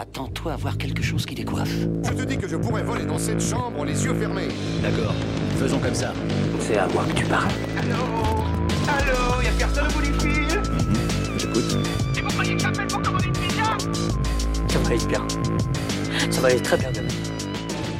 Attends-toi à voir quelque chose qui décoiffe. Je te dis que je pourrais voler dans cette chambre les yeux fermés. D'accord, faisons comme ça. C'est à moi que tu parles. Allô Allô Y'a personne au bout du fil J'écoute. Et vous croyez que j'appelle pour commander une pizza Ça va aller bien. Ça va aller très bien demain.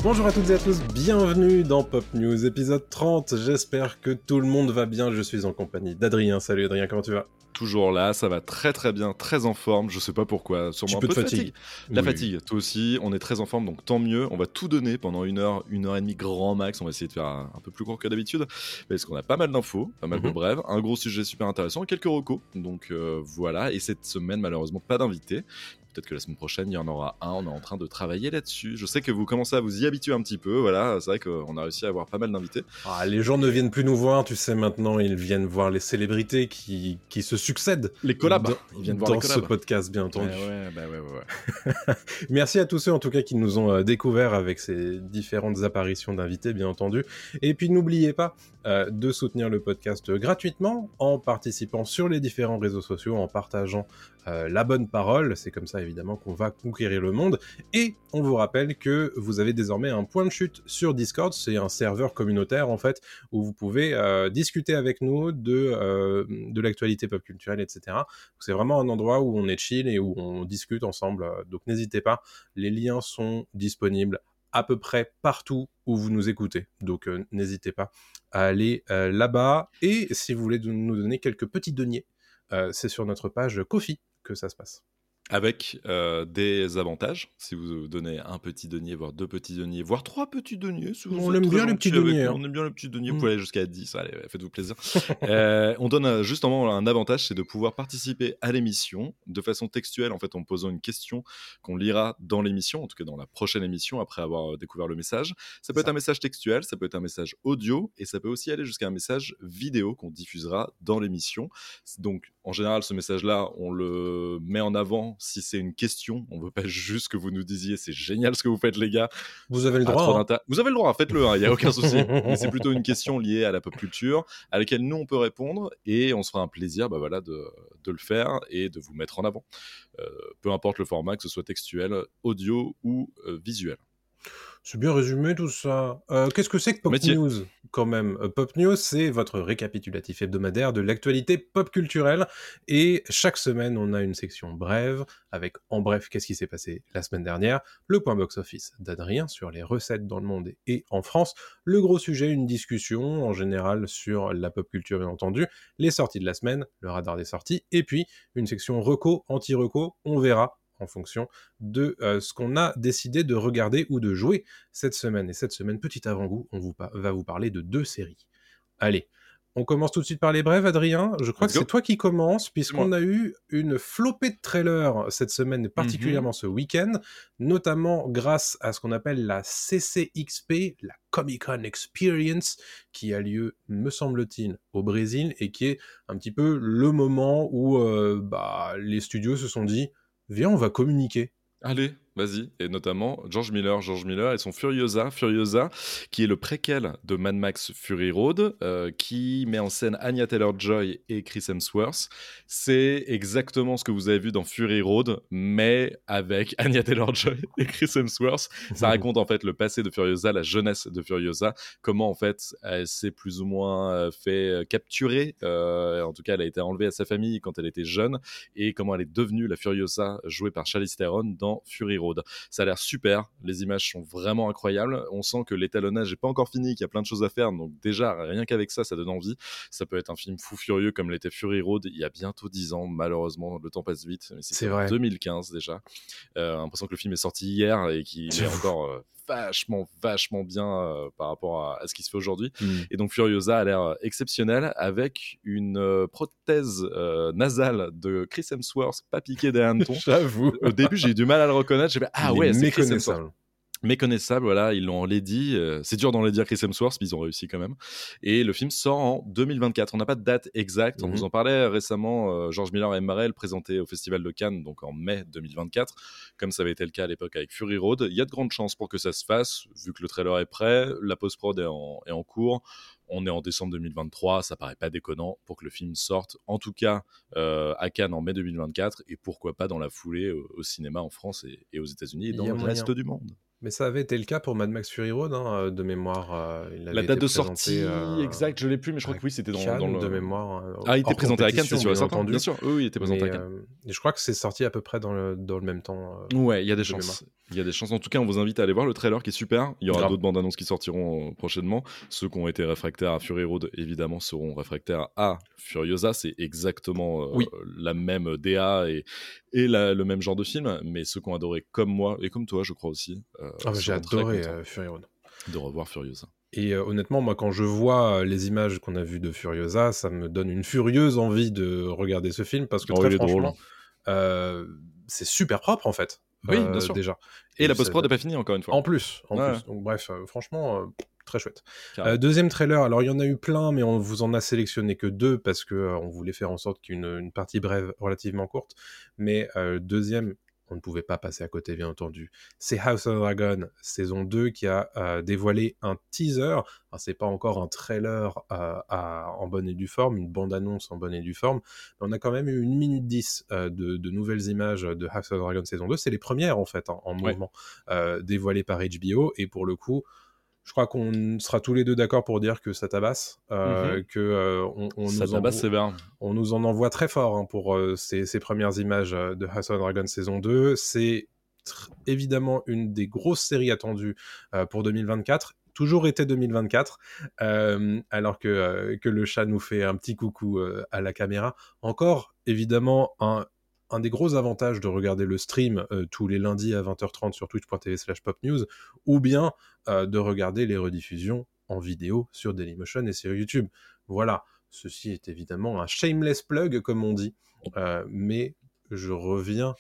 Bonjour à toutes et à tous, bienvenue dans Pop News, épisode 30. J'espère que tout le monde va bien. Je suis en compagnie d'Adrien. Salut Adrien, comment tu vas? Toujours là, ça va très très bien, très en forme. Je sais pas pourquoi, sûrement Un peu de fatigue. La Oui. fatigue, toi aussi. On est très en forme, donc tant mieux. On va tout donner pendant une heure, une heure et demie grand max. On va essayer de faire un, un peu plus court que d'habitude, parce qu'on a pas mal d'infos, pas mal de Mhm. brèves, un gros sujet super intéressant, quelques recos. Donc euh, voilà. Et cette semaine, malheureusement, pas d'invité. Peut-être que la semaine prochaine, il y en aura un. On est en train de travailler là-dessus. Je sais que vous commencez à vous y habituer un petit peu. Voilà, c'est vrai qu'on a réussi à avoir pas mal d'invités. Ah, Les gens ne viennent plus nous voir, tu sais maintenant, ils viennent voir les célébrités qui, qui se succèdent. Les collabs, Dans, ils viennent voir dans les ce podcast, bien entendu. Ouais, ouais, bah ouais. Merci à tous ceux en tout cas qui nous ont euh, découverts avec ces différentes apparitions d'invités, bien entendu. Et puis n'oubliez pas euh, de soutenir le podcast gratuitement en participant sur les différents réseaux sociaux, en partageant euh, la bonne parole. C'est comme ça évidemment qu'on va conquérir le monde. Et on vous rappelle que vous avez désormais un point de chute sur Discord. C'est un serveur communautaire en fait où vous pouvez euh, discuter avec nous de, euh, l'actualité pop culturelle, etc. C'est vraiment un endroit où on est chill et où on discute ensemble. Donc n'hésitez pas. Les liens sont disponibles à peu près partout où vous nous écoutez. Donc n'hésitez pas à aller là-bas. Et si vous voulez nous donner quelques petits deniers, c'est sur notre page Kofi que ça se passe. Avec euh, des avantages. Si vous donnez un petit denier, voire deux petits deniers, voire trois petits deniers. si On aime bien les gentil petits avec deniers, nous, hein. On aime bien les petits deniers. Mm. Vous pouvez aller jusqu'à 10. Allez, faites-vous plaisir. Euh, on donne euh, justement un avantage, c'est de pouvoir participer à l'émission de façon textuelle, en fait, en posant une question qu'on lira dans l'émission, en tout cas dans la prochaine émission, après avoir découvert le message. Ça peut être un message textuel, ça peut être un message audio, et ça peut aussi aller jusqu'à un message vidéo qu'on diffusera dans l'émission. Donc, en général, ce message-là, on le met en avant si c'est une question. On veut pas juste que vous nous disiez c'est génial ce que vous faites, les gars. Vous avez le droit. hein. Vous avez le droit, faites-le, il n'y a aucun souci. Mais c'est plutôt une question liée à la pop culture, à laquelle nous on peut répondre, et on se fera un plaisir bah, voilà, de, de le faire et de vous mettre en avant. Euh, peu importe le format, que ce soit textuel, audio ou euh, visuel. C'est bien résumé tout ça. Euh, Qu'est-ce que c'est que Pop Métier. News? Quand même Euh, Pop News, c'est votre récapitulatif hebdomadaire de l'actualité pop culturelle. Et chaque semaine, on a une section brève avec en bref qu'est-ce qui s'est passé la semaine dernière, le point box-office d'Adrien sur les recettes dans le monde et en France, le gros sujet, une discussion en général sur la pop culture bien entendu, les sorties de la semaine, le radar des sorties, et puis une section reco, anti-reco, on verra en fonction de euh, ce qu'on a décidé de regarder ou de jouer cette semaine. Et cette semaine, petit avant-goût, on vous va vous parler de deux séries. Allez, on commence tout de suite par les brèves, Adrien. Je crois Let's que c'est toi qui commences, puisqu'on a eu une flopée de trailers cette semaine, et particulièrement ce week-end, notamment grâce à ce qu'on appelle la CCXP, la Comic Con Experience, qui a lieu, me semble-t-il, au Brésil, et qui est un petit peu le moment où euh, bah, les studios se sont dit, viens, on va communiquer. Allez, vas-y. Et notamment George Miller, George Miller et son Furiosa, Furiosa, qui est le préquel de Mad Max Fury Road, euh, qui met en scène Anya Taylor-Joy et Chris Hemsworth. C'est exactement ce que vous avez vu dans Fury Road, mais avec Anya Taylor-Joy et Chris Hemsworth. Ça raconte en fait le passé de Furiosa, la jeunesse de Furiosa, comment en fait elle s'est plus ou moins euh, fait euh, capturer. euh, en tout cas, elle a été enlevée à sa famille quand elle était jeune et comment elle est devenue la Furiosa jouée par Charlize Theron dans Fury Road. Ça a l'air super, les images sont vraiment incroyables. On sent que l'étalonnage n'est pas encore fini, qu'il y a plein de choses à faire. Donc déjà, rien qu'avec ça, ça donne envie. Ça peut être un film fou furieux comme l'était Fury Road il y a bientôt 10 ans. Malheureusement, le temps passe vite. mais C'est vrai. 2015 déjà. Euh, l'impression que le film est sorti hier et qu'il est encore euh, vachement, vachement bien euh, par rapport à, à ce qui se fait aujourd'hui. Hmm. Et donc Furiosa a l'air euh, exceptionnel avec une euh, prothèse euh, nasale de Chris Hemsworth, pas piqué des hannetons. J'avoue. Au début, j'ai eu du mal à le reconnaître. J'ai fait ah ouais, c'est Chris Hemsworth. Méconnaissable. voilà, ils l'ont dit. Euh, c'est dur d'en les dire Chris Hemsworth, mais ils ont réussi quand même. Et le film sort en 2024. On n'a pas de date exacte. On Mhm. vous en parlait récemment. euh, George Miller et Marel présentés au Festival de Cannes, donc en mai 2024, comme ça avait été le cas à l'époque avec Fury Road. Il y a de grandes chances pour que ça se fasse, vu que le trailer est prêt, la post-prod est en, est en cours. On est en décembre 2023, ça paraît pas déconnant pour que le film sorte, en tout cas euh, à Cannes en mai 2024, et pourquoi pas dans la foulée au, au cinéma en France et, et aux États-Unis et dans le moyen. reste du monde. Mais ça avait été le cas pour Mad Max Fury Road, hein, euh, de mémoire. euh, il La date de sortie euh, exacte, je l'ai plus, mais je crois que oui, c'était dans, Cannes, dans le. de mémoire. euh, Ah, il était présenté à Cannes, c'est sûr, entendu. Bien sûr, oui, il était présenté Mais, à Cannes. je crois que c'est sorti à peu près dans le, dans le même temps. Ouais, il y a des de chances. Il y a des chances. En tout cas, on vous invite à aller voir le trailer qui est super. Il y aura d'autres bandes annonces qui sortiront euh, prochainement. Ceux qui ont été réfractaires à Fury Road, évidemment, seront réfractaires à Furiosa. C'est exactement euh, Oui. la même DA et, et la- le même genre de film. Mais ceux qui ont adoré, comme moi et comme toi, je crois aussi, euh, Ah, mais j'ai adoré Fury Road. de revoir Furiosa. Et euh, honnêtement, moi, quand je vois les images qu'on a vues de Furiosa, ça me donne une furieuse envie de regarder ce film parce que Oh, très franchement, c'est super propre en fait. Oui, euh, bien sûr. Déjà. Et, la post-prod n'est pas finie, encore une fois. En plus, en Ouais. plus. Donc bref, euh, franchement, euh, très chouette. Euh, deuxième trailer, alors il y en a eu plein, mais on vous en a sélectionné que deux parce que euh, on voulait faire en sorte qu'il y ait une, une partie brève relativement courte. Mais euh, deuxième, on ne pouvait pas passer à côté, bien entendu. C'est House of Dragon saison 2 qui a euh, dévoilé un teaser. Alors, c'est pas encore un trailer euh, à- en bonne et due forme, une bande-annonce en bonne et due forme, mais on a quand même eu une minute 10 euh, de, de nouvelles images de House of Dragon saison 2. C'est les premières en fait en, en Ouais. mouvement euh, dévoilées par HBO et pour le coup. Je crois qu'on sera tous les deux d'accord pour dire que ça tabasse, euh, que euh, on, on Ça nous tabasse envoie- on nous en envoie très fort hein, pour euh, ces, ces premières images de House of Dragon saison 2. C'est évidemment une des grosses séries attendues pour 2024. Toujours été 2024, euh, alors que, que le chat nous fait un petit coucou à la caméra. Encore, évidemment, un, un des gros avantages de regarder le stream euh, tous les lundis à 20h30 sur twitch.tv slash popnews, ou bien euh, de regarder les rediffusions en vidéo sur Dailymotion et sur YouTube. Voilà, ceci est évidemment un shameless plug, comme on dit, Euh, mais je reviens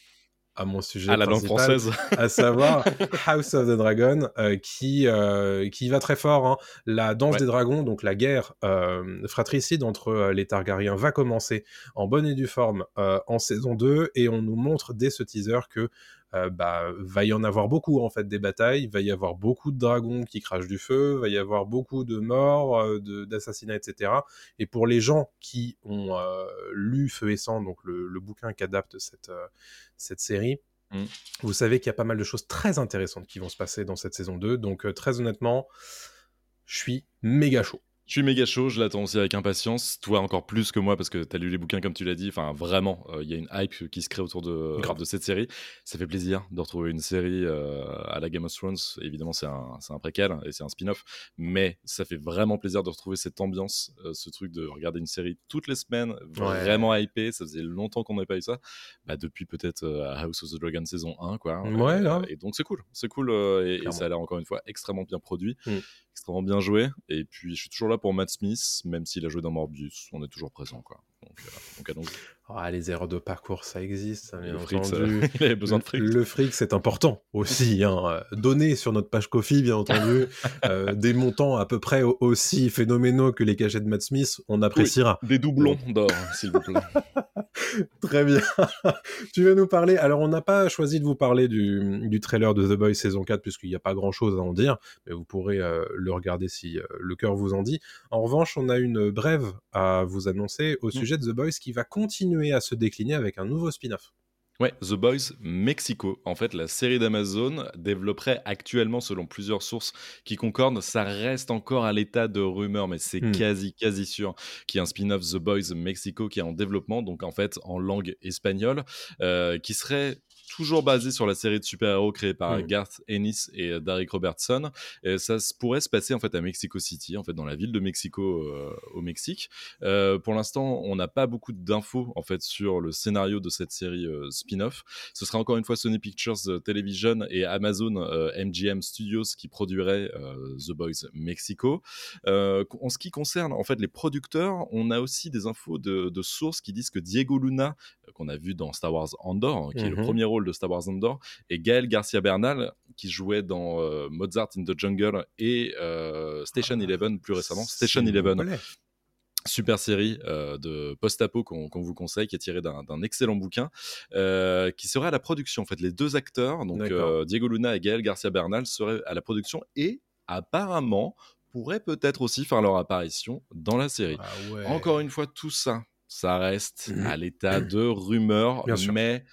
à mon sujet À la langue française. à savoir House of the Dragon, euh, qui, euh, qui va très fort. hein. La danse Ouais. des dragons, donc la guerre euh, fratricide entre les Targaryens, va commencer en bonne et due forme en saison 2, et on nous montre dès ce teaser que euh, bah, va y en avoir beaucoup en fait des batailles, il va y avoir beaucoup de dragons qui crachent du feu, va y avoir beaucoup de morts, euh, d'assassinats, etc. Et pour les gens qui ont euh, lu Feu et Sang, donc le, le bouquin qu'adapte cette, cette série, Mm. vous savez qu'il y a pas mal de choses très intéressantes qui vont se passer dans cette saison 2. Donc euh, très honnêtement, je suis méga chaud. Je suis méga chaud, je l'attends aussi avec impatience. Toi encore plus que moi parce que tu as lu les bouquins comme tu l'as dit. Enfin, vraiment, euh, il y a une hype qui se crée autour de, Grave. de cette série. Ça fait plaisir de retrouver une série euh, à la Game of Thrones. Évidemment, c'est un, préquel et c'est un spin-off. Mais ça fait vraiment plaisir de retrouver cette ambiance, euh, ce truc de regarder une série toutes les semaines, vraiment hypé. Ça faisait longtemps qu'on n'avait pas eu ça. Bah, depuis peut-être House of the Dragon saison 1. Quoi. Ouais, Et, grave. et donc c'est cool. C'est cool et- ça a l'air encore une fois extrêmement bien produit. Mm. Extrêmement bien joué. Et puis, je suis toujours là pour Matt Smith, même s'il a joué dans Morbius. On est toujours présent, quoi. Donc, euh, donc. Ah, les erreurs de parcours, ça existe, ça, bien Le fric, ça- entendu. il avait besoin de fric. Le fric, c'est important aussi. Hein. Euh, Donner sur notre page Kofi, bien entendu, euh, des montants à peu près au- aussi phénoménaux que les cachets de Matt Smith, on appréciera. Des doublons d'or, s'il vous plaît. Très bien. tu vas nous parler. Alors, on n'a pas choisi de vous parler du, du trailer de The Boys saison 4, puisqu'il n'y a pas grand chose à en dire, mais vous pourrez euh, le regarder si euh, le cœur vous en dit. En revanche, on a une brève à vous annoncer au sujet de The Boys qui va continuer à se décliner avec un nouveau spin-off. Ouais, The Boys Mexico. En fait, la série d'Amazon développerait actuellement, selon plusieurs sources qui concordent, ça reste encore à l'état de rumeur, mais c'est Hmm. quasi, quasi sûr qu'il y a un spin-off The Boys Mexico qui est en développement, donc en fait en langue espagnole, euh, qui serait toujours basé sur la série de super-héros créée par Hmm. Garth Ennis et euh, Derek Robertson. Et ça pourrait se passer en fait à Mexico City, en fait dans la ville de Mexico euh, au Mexique. Euh, pour l'instant, on n'a pas beaucoup d'infos en fait sur le scénario de cette série euh, spin-off. Ce sera encore une fois Sony Pictures Television et Amazon MGM Studios qui produiraient The Boys Mexico. En ce qui concerne en fait les producteurs, on a aussi des infos de, de sources qui disent que Diego Luna, qu'on a vu dans Star Wars Andor, hein, qui est le Mhm. premier rôle de Star Wars Andor, et Gaël Garcia Bernal, qui jouait dans euh, Mozart in the Jungle et euh, Station Ah, Eleven plus récemment. Station Eleven, plaît. super série euh, de post-apo qu'on vous conseille, qui est tirée d'un excellent bouquin, euh, qui serait à la production. En fait, les deux acteurs, donc euh, Diego Luna et Gaël Garcia Bernal, seraient à la production et apparemment pourraient peut-être aussi faire leur apparition dans la série. Ah ouais. Encore une fois, tout ça, ça reste Mhm. à l'état de rumeur, mais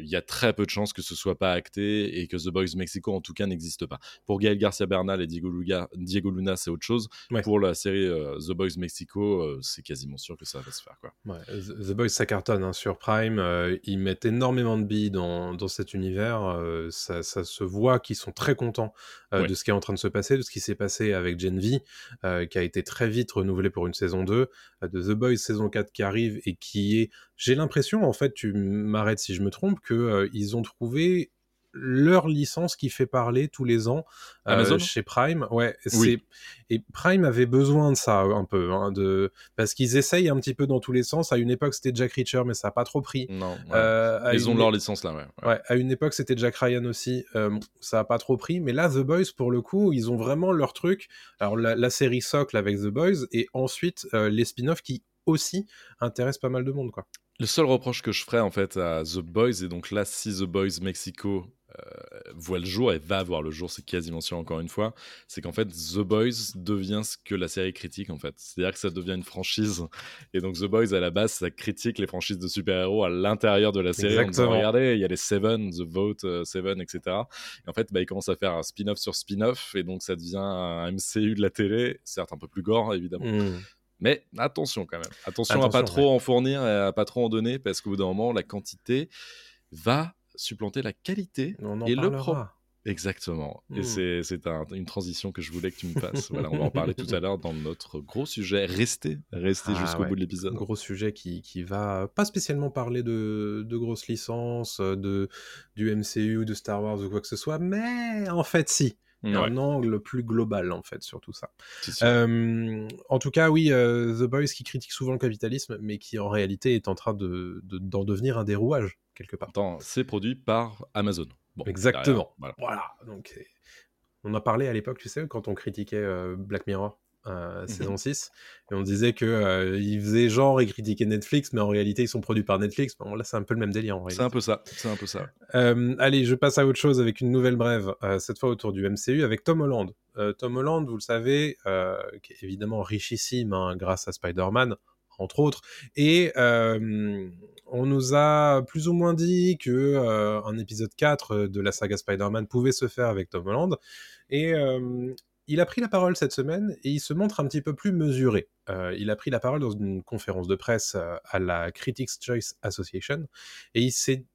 il y a très peu de chances que ce soit pas acté et que The Boys Mexico, en tout cas, n'existe pas. Pour Gaël Garcia Bernal et Diego, Luga- Diego Luna, c'est autre chose. Ouais. Pour la série euh, The Boys Mexico, euh, c'est quasiment sûr que ça va se faire. Quoi. Ouais, The Boys, ça cartonne hein, sur Prime. euh, ils mettent énormément de billes dans, dans cet univers. euh, ça, ça se voit qu'ils sont très contents euh, Ouais. de ce qui est en train de se passer, de ce qui s'est passé avec Gen V, euh, qui a été très vite renouvelé pour une saison 2, euh, de The Boys saison 4 qui arrive et qui est. J'ai l'impression, en fait, tu m'arrêtes si je me trompe, que euh, ils ont trouvé leur licence qui fait parler tous les ans euh, chez Prime. Ouais, Oui. et Prime avait besoin de ça un peu, hein, de parce qu'ils essayent un petit peu dans tous les sens. À une époque, c'était Jack Reacher, mais ça a pas trop pris. Non, ouais. Euh, Ils ont une- leur licence là, ouais. ouais. Ouais, à une époque, c'était Jack Ryan aussi. euh, ça a pas trop pris. Mais là, The Boys, pour le coup, ils ont vraiment leur truc. Alors, la, la série socle avec The Boys et ensuite les spin-offs qui aussi intéressent pas mal de monde, quoi. Le seul reproche que je ferais en fait à The Boys, et donc là, si The Boys Mexico euh, voit le jour et va voir le jour, c'est quasiment sûr encore une fois, c'est qu'en fait The Boys devient ce que la série critique en fait. C'est-à-dire que ça devient une franchise. Et donc The Boys à la base, ça critique les franchises de super-héros à l'intérieur de la série. Exactement. regardez, il y a les Seven, The Vote, euh, Seven, etc. Et en fait, bah, ils commencent à faire un spin-off sur spin-off, et donc ça devient un MCU de la télé, certes un peu plus gore évidemment. Hmm. Mais attention quand même. Attention, à Attention, pas trop en fournir et à pas trop en donner parce qu'au bout d'un moment, la quantité va supplanter la qualité. On en Et le pro- Exactement. Et Hmm. c'est un- une transition que je voulais que tu me fasses. voilà, on va en parler tout à l'heure dans notre gros sujet. Restez, restez Ah jusqu'au ouais. bout de l'épisode. Gros sujet qui, qui va pas spécialement parler de, de grosses licences, de, du MCU, de Star Wars ou quoi que ce soit, mais en fait, si. Ouais, un angle plus global, en fait, sur tout ça. Euh, en tout cas, oui, euh, The Boys qui critique souvent le capitalisme, mais qui en réalité est en train de, de- d'en devenir un des rouages, quelque part. C'est produit par Amazon. Bon, Exactement. derrière, voilà. Voilà, donc on en parlait à l'époque, tu sais, quand on critiquait euh, Black Mirror, euh, Mhm. saison 6, et on disait que euh, ils faisaient genre et critiquaient Netflix, mais en réalité ils sont produits par Netflix. Bon, là c'est un peu le même délire en C'est réalité. un peu ça. C'est un peu ça. Euh, allez, je passe à autre chose avec une nouvelle brève, euh, cette fois autour du MCU avec Tom Holland. Tom Holland, vous le savez, qui est évidemment richissime hein, grâce à Spider-Man, entre autres, et on nous a plus ou moins dit que un épisode 4 de la saga Spider-Man pouvait se faire avec Tom Holland, et euh, il a pris la parole cette semaine et il se montre un petit peu plus mesuré. Euh, il a pris la parole dans une conférence de presse euh, à la Critics Choice Association et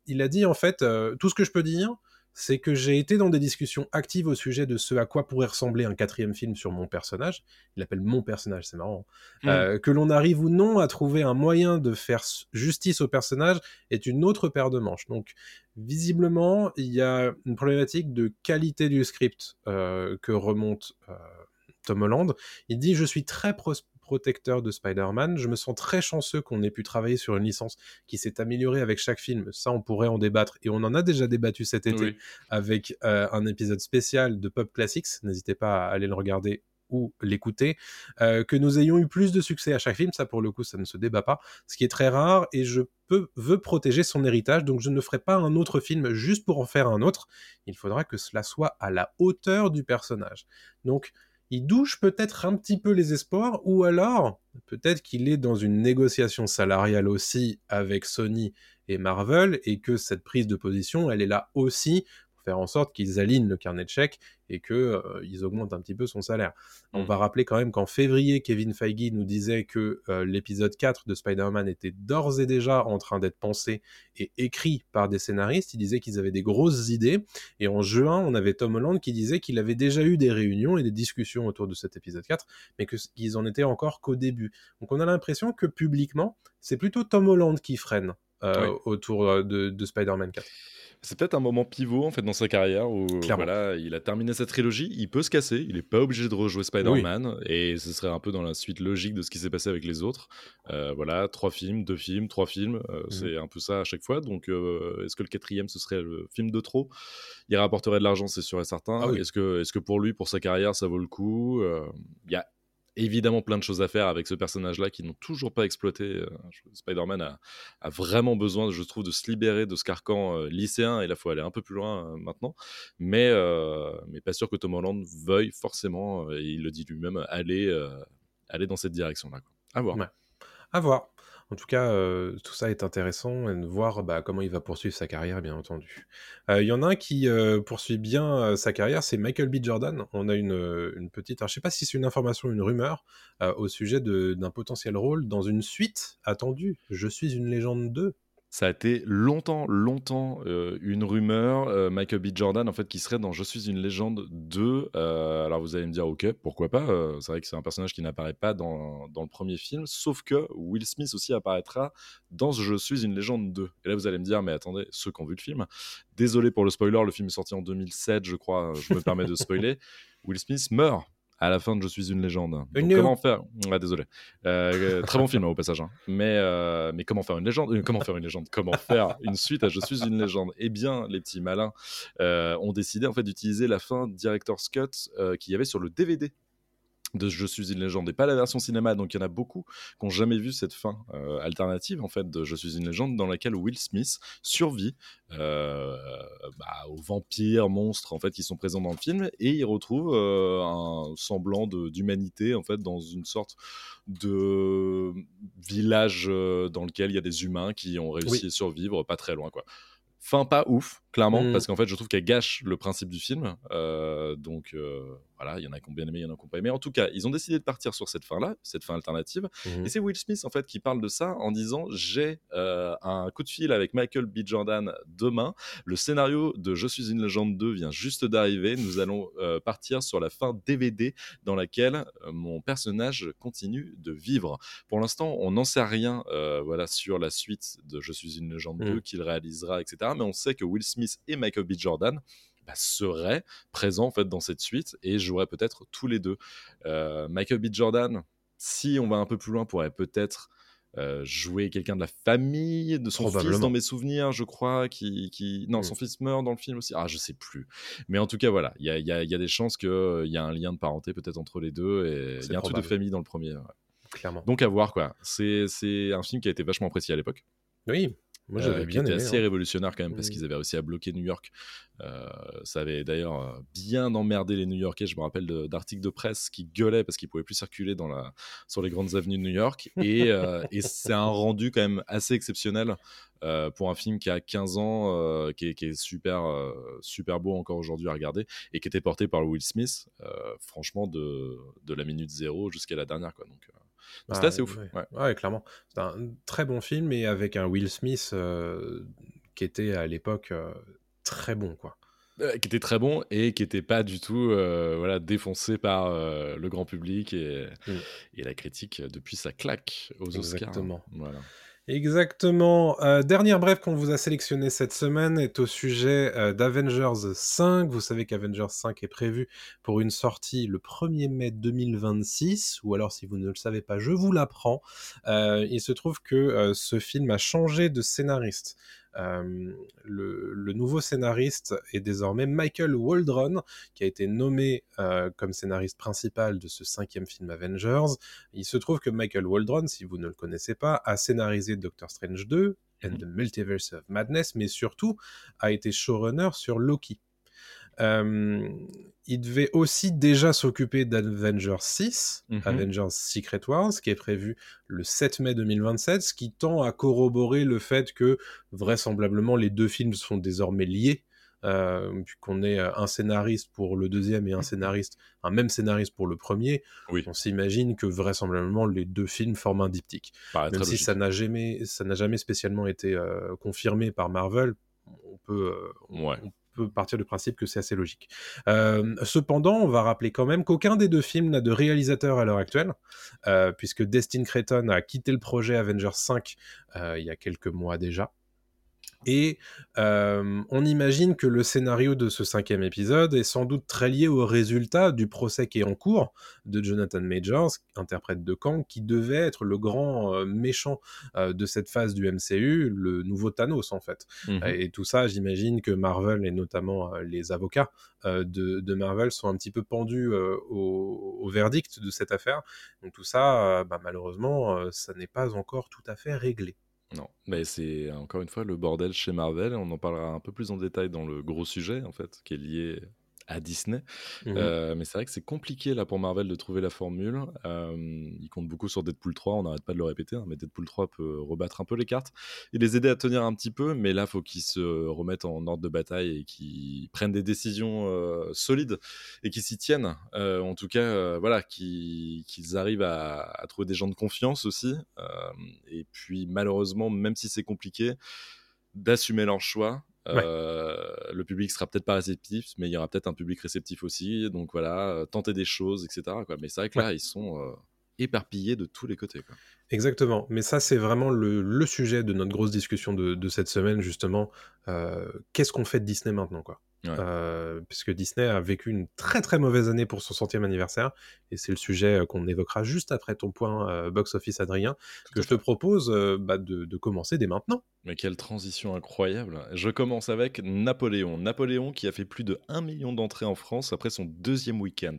il, a dit en fait euh, tout ce que je peux dire, c'est que j'ai été dans des discussions actives au sujet de ce à quoi pourrait ressembler un quatrième film sur mon personnage. Il l'appelle mon personnage, c'est marrant. Mm. Euh, que l'on arrive ou non à trouver un moyen de faire justice au personnage est une autre paire de manches. Donc, visiblement, il y a une problématique de qualité du script euh, que remonte euh, Tom Holland. Il dit Je suis très protecteur de Spider-Man. Je me sens très chanceux qu'on ait pu travailler sur une licence qui s'est améliorée avec chaque film. Ça, on pourrait en débattre. Et on en a déjà débattu cet été Oui. avec euh, un épisode spécial de Pop Classics. N'hésitez pas à aller le regarder ou l'écouter. Euh, que nous ayons eu plus de succès à chaque film, ça pour le coup, ça ne se débat pas. Ce qui est très rare. Et je peux, veux protéger son héritage. Donc je ne ferai pas un autre film juste pour en faire un autre. Il faudra que cela soit à la hauteur du personnage. Donc il douche peut-être un petit peu les espoirs, ou alors peut-être qu'il est dans une négociation salariale aussi avec Sony et Marvel, et que cette prise de position, elle est là aussi faire en sorte qu'ils alignent le carnet de chèques et que euh, ils augmentent un petit peu son salaire. On Mm. va rappeler quand même qu'en février, Kevin Feige nous disait que euh, l'épisode 4 de Spider-Man était d'ores et déjà en train d'être pensé et écrit par des scénaristes. Il disait qu'ils avaient des grosses idées. Et en juin, on avait Tom Holland qui disait qu'il avait déjà eu des réunions et des discussions autour de cet épisode 4, mais qu'ils en étaient encore qu'au début. Donc on a l'impression que publiquement, c'est plutôt Tom Holland qui freine Oui. autour euh, de, de Spider-Man 4. C'est peut-être un moment pivot en fait dans sa carrière où Clairement. voilà, il a terminé sa trilogie, il peut se casser, il n'est pas obligé de rejouer Spider-Man et ce serait un peu dans la suite logique de ce qui s'est passé avec les autres. Euh, voilà, trois films, deux films, trois films, euh, c'est un peu ça à chaque fois. Donc euh, est-ce que le quatrième ce serait le film de trop? Il rapporterait de l'argent, c'est sûr et certain. Ah oui. Est-ce que, est-ce que pour lui, pour sa carrière, ça vaut le coup? Euh, Il y a évidemment plein de choses à faire avec ce personnage-là qui n'ont toujours pas exploité. Euh, Spider-Man a, vraiment besoin, je trouve, de se libérer de ce carcan euh, lycéen et là, il faut aller un peu plus loin euh, maintenant. Mais, mais pas sûr que Tom Holland veuille forcément, et il le dit lui-même, aller, aller dans cette direction-là. À voir. À voir. En tout cas, tout ça est intéressant et de voir bah, comment il va poursuivre sa carrière, bien entendu. Il y en a un qui poursuit bien sa carrière, c'est Michael B. Jordan. On a une, petite, alors, je sais pas si c'est une information ou une rumeur au sujet d'un potentiel rôle dans une suite attendue. Je suis une légende 2. Ça a été longtemps, longtemps euh, une rumeur. euh, Michael B. Jordan, en fait, qui serait dans Je suis une légende 2. Euh, alors vous allez me dire, ok, pourquoi pas C'est vrai que c'est un personnage qui n'apparaît pas dans, dans le premier film. Sauf que Will Smith aussi apparaîtra dans Je suis une légende 2. Et là, vous allez me dire, mais attendez, ceux qui ont vu le film, désolé pour le spoiler, le film est sorti en 2007, je crois, euh, je me permets de spoiler. Will Smith meurt à la fin de Je suis une légende. Donc, comment faire? Désolé. Euh, très bon film hein, au passage. hein. Mais, euh, mais comment faire une légende? Euh, Comment faire une légende? Comment faire une suite à Je suis une légende? Eh bien, les petits malins euh, ont décidé en fait d'utiliser la fin Director's Cut qu'il y avait sur le DVD de Je suis une légende et pas la version cinéma. Donc il y en a beaucoup qui n'ont jamais vu cette fin euh, alternative en fait de Je suis une légende dans laquelle Will Smith survit euh, bah, aux vampires, monstres en fait qui sont présents dans le film et il retrouve euh, un semblant d'humanité en fait dans une sorte de village dans lequel il y a des humains qui ont réussi Oui. à survivre pas très loin quoi. Fin pas ouf, clairement, Mm. parce qu'en fait, je trouve qu'elle gâche le principe du film. Euh, donc, euh, voilà, il y en a qui ont bien aimé, il y en a qui n'ont pas aimé. En tout cas, ils ont décidé de partir sur cette fin-là, cette fin alternative. Mhm. Et c'est Will Smith, en fait, qui parle de ça en disant J'ai euh, un coup de fil avec Michael B. Jordan demain. Le scénario de Je suis une légende 2 vient juste d'arriver. Nous allons partir sur la fin DVD dans laquelle mon personnage continue de vivre. Pour l'instant, on n'en sait rien voilà, sur la suite de Je suis une légende Mm. 2 qu'il réalisera, etc. Mais on sait que Will Smith et Michael B. Jordan bah, seraient présents en fait, dans cette suite et joueraient peut-être tous les deux. Euh, Michael B. Jordan, si on va un peu plus loin, pourrait peut-être euh, jouer quelqu'un de la famille de son fils dans mes souvenirs, je crois, qui, qui... non, Mm. son fils meurt dans le film aussi. Ah, je sais plus. Mais en tout cas, voilà, il y a, y a- y a des chances qu'il y a un lien de parenté peut-être entre les deux et il y a un truc de famille dans le premier. ouais. Clairement. Donc à voir quoi. C'est un film qui a été vachement apprécié à l'époque. Oui, moi j'avais Euh, qui bien était aimé. assez hein. révolutionnaire quand même parce Mm. qu'ils avaient réussi à bloquer New York. Euh, ça avait d'ailleurs euh, bien emmerdé les New Yorkais. Je me rappelle de- d'articles de, presse qui gueulaient parce qu'ils pouvaient plus circuler dans la, sur les grandes avenues de New York. Et, euh, et c'est un rendu quand même assez exceptionnel euh, pour un film qui a 15 ans, euh, qui, est, qui est super, euh, super beau encore aujourd'hui à regarder et qui était porté par Will Smith, euh, franchement, de, de la minute zéro jusqu'à la dernière. Quoi. Donc, euh, c'était Ah, assez ouf. ouais. ouais. Ouais, clairement. C'est un très bon film et avec un Will Smith euh, qui était à l'époque euh, très bon, quoi. Euh, qui était très bon et qui n'était pas du tout voilà, défoncé par le grand public et, Mm. et la critique depuis sa claque aux Oscars. Exactement. Voilà. Exactement. Euh, dernière brève qu'on vous a sélectionnée cette semaine est au sujet euh, d'Avengers 5. Vous savez qu'Avengers 5 est prévu pour une sortie le 1er mai 2026, ou alors si vous ne le savez pas, je vous l'apprends. Euh, il se trouve que euh, ce film a changé de scénariste. Euh, le, le nouveau scénariste est désormais Michael Waldron, qui a été nommé euh, comme scénariste principal de ce cinquième film Avengers. Il se trouve que Michael Waldron, si vous ne le connaissez pas, a scénarisé Doctor Strange 2 and the Multiverse of Madness, mais surtout a été showrunner sur Loki. Euh, il devait aussi déjà s'occuper d'Avengers 6, Mhm. Avengers Secret Wars, qui est prévu le 7 mai 2027, ce qui tend à corroborer le fait que vraisemblablement les deux films sont désormais liés, euh, puisqu'on est un scénariste pour le deuxième et un scénariste, un même scénariste pour le premier. Oui. On s'imagine que vraisemblablement les deux films forment un diptyque. Même si logique. ça n'a jamais, ça n'a jamais spécialement été euh, confirmé par Marvel, on peut, euh, on- Ouais. on peut partir du principe que c'est assez logique. Euh, cependant, on va rappeler quand même qu'aucun des deux films n'a de réalisateur à l'heure actuelle, euh, puisque Destin Creighton a quitté le projet Avengers 5 euh, il y a quelques mois déjà. Et euh, on imagine que le scénario de ce cinquième épisode est sans doute très lié au résultat du procès qui est en cours de Jonathan Majors, interprète de Kang, qui devait être le grand euh, méchant euh, de cette phase du MCU, le nouveau Thanos en fait. Mhm. Et tout ça, j'imagine que Marvel et notamment les avocats de, de, Marvel sont un petit peu pendus au, au, verdict de cette affaire. Donc tout ça, bah, malheureusement, ça n'est pas encore tout à fait réglé. Non, mais c'est encore une fois le bordel chez Marvel. On en parlera un peu plus en détail dans le gros sujet, en fait, qui est lié à Disney. Mmh Euh, mais c'est vrai que c'est compliqué là pour Marvel de trouver la formule. Euh, ils comptent beaucoup sur Deadpool 3, on n'arrête pas de le répéter, hein, mais Deadpool 3 peut rebattre un peu les cartes et les aider à tenir un petit peu. Mais là, faut qu'ils se remettent en ordre de bataille et qu'ils prennent des décisions euh, solides et qu'ils s'y tiennent. Euh, en tout cas, voilà, qu'ils arrivent à, à trouver des gens de confiance aussi. Et puis, malheureusement, même si c'est compliqué, d'assumer leur choix. Euh, le public sera peut-être pas réceptif, mais il y aura peut-être un public réceptif aussi. Donc voilà, euh, tenter des choses, etc. Quoi. Mais c'est vrai que là, Ouais. ils sont euh, éparpillés de tous les côtés. Quoi. Exactement. Mais ça, c'est vraiment le, le sujet de notre grosse discussion de, de cette semaine, justement. Euh, Qu'est-ce qu'on fait de Disney maintenant, quoi? Ouais. Euh, Puisque Disney a vécu une très très mauvaise année pour son centième anniversaire, et c'est le sujet euh, qu'on évoquera juste après ton point euh, box-office, Adrien, Tout que je te propose bah, de, de commencer dès maintenant. Mais quelle transition incroyable. Je commence avec Napoléon. Napoléon qui a fait plus de 1 million d'entrées en France après son deuxième week-end.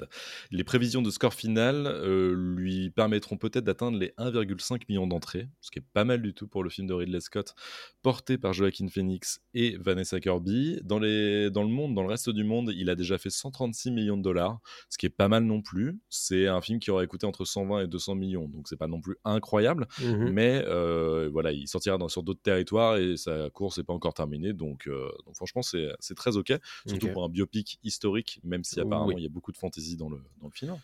Les prévisions de score final lui permettront peut-être d'atteindre les 1,5 million d'entrées, ce qui est pas mal du tout pour le film de Ridley Scott, porté par Joaquin Phoenix et Vanessa Kirby. Dans, les... dans le monde, dans le reste du monde, il a déjà fait 136 millions de dollars, ce qui est pas mal non plus. C'est un film qui aurait coûté entre 120 et 200 millions, donc c'est pas non plus incroyable. Mhm. Mais euh, voilà, il sortira dans, sur d'autres territoires et sa course n'est pas encore terminée. Donc, euh, donc franchement, c'est très OK. Surtout pour un biopic historique, même si apparemment Oui. il y a beaucoup de fantaisie dans le, dans le film.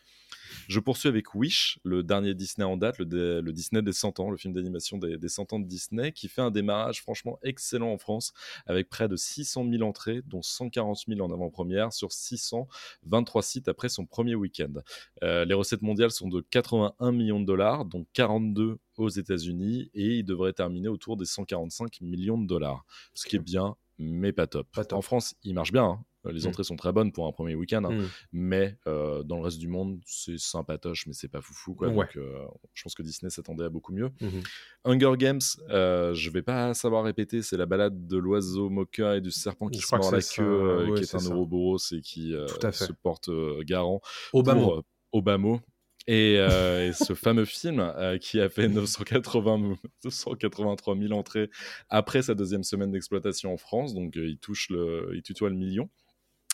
Je poursuis avec Wish, le dernier Disney en date, le, Disney des 100 ans, le film d'animation des, des 100 ans de Disney, qui fait un démarrage franchement excellent en France, avec près de 600 000 entrées, dont 140 000 en avant-première, sur 623 sites après son premier week-end. Euh, les recettes mondiales sont de 81 millions de dollars, dont 42 aux États-Unis, et il devrait terminer autour des 145 millions de dollars, ce qui est bien, mais pas top. Pas top. En France, il marche bien. hein. Les Mm. entrées sont très bonnes pour un premier week-end, hein. Mhm. mais euh, dans le reste du monde, c'est sympatoche, mais c'est pas foufou. Quoi. Ouais. Donc, euh, je pense que Disney s'attendait à beaucoup mieux. Mhm. Hunger Games, euh, je vais pas savoir répéter, c'est la balade de l'oiseau mocha et du serpent qui Je se mord la queue, euh, ouais, qui est un. Ouroboros et qui euh, se porte euh, garant Obama. pour euh, Obama. Et, euh, et ce fameux film euh, qui a fait 980, 983 000 entrées après sa deuxième semaine d'exploitation en France, donc euh, il touche le, il tutoie le million.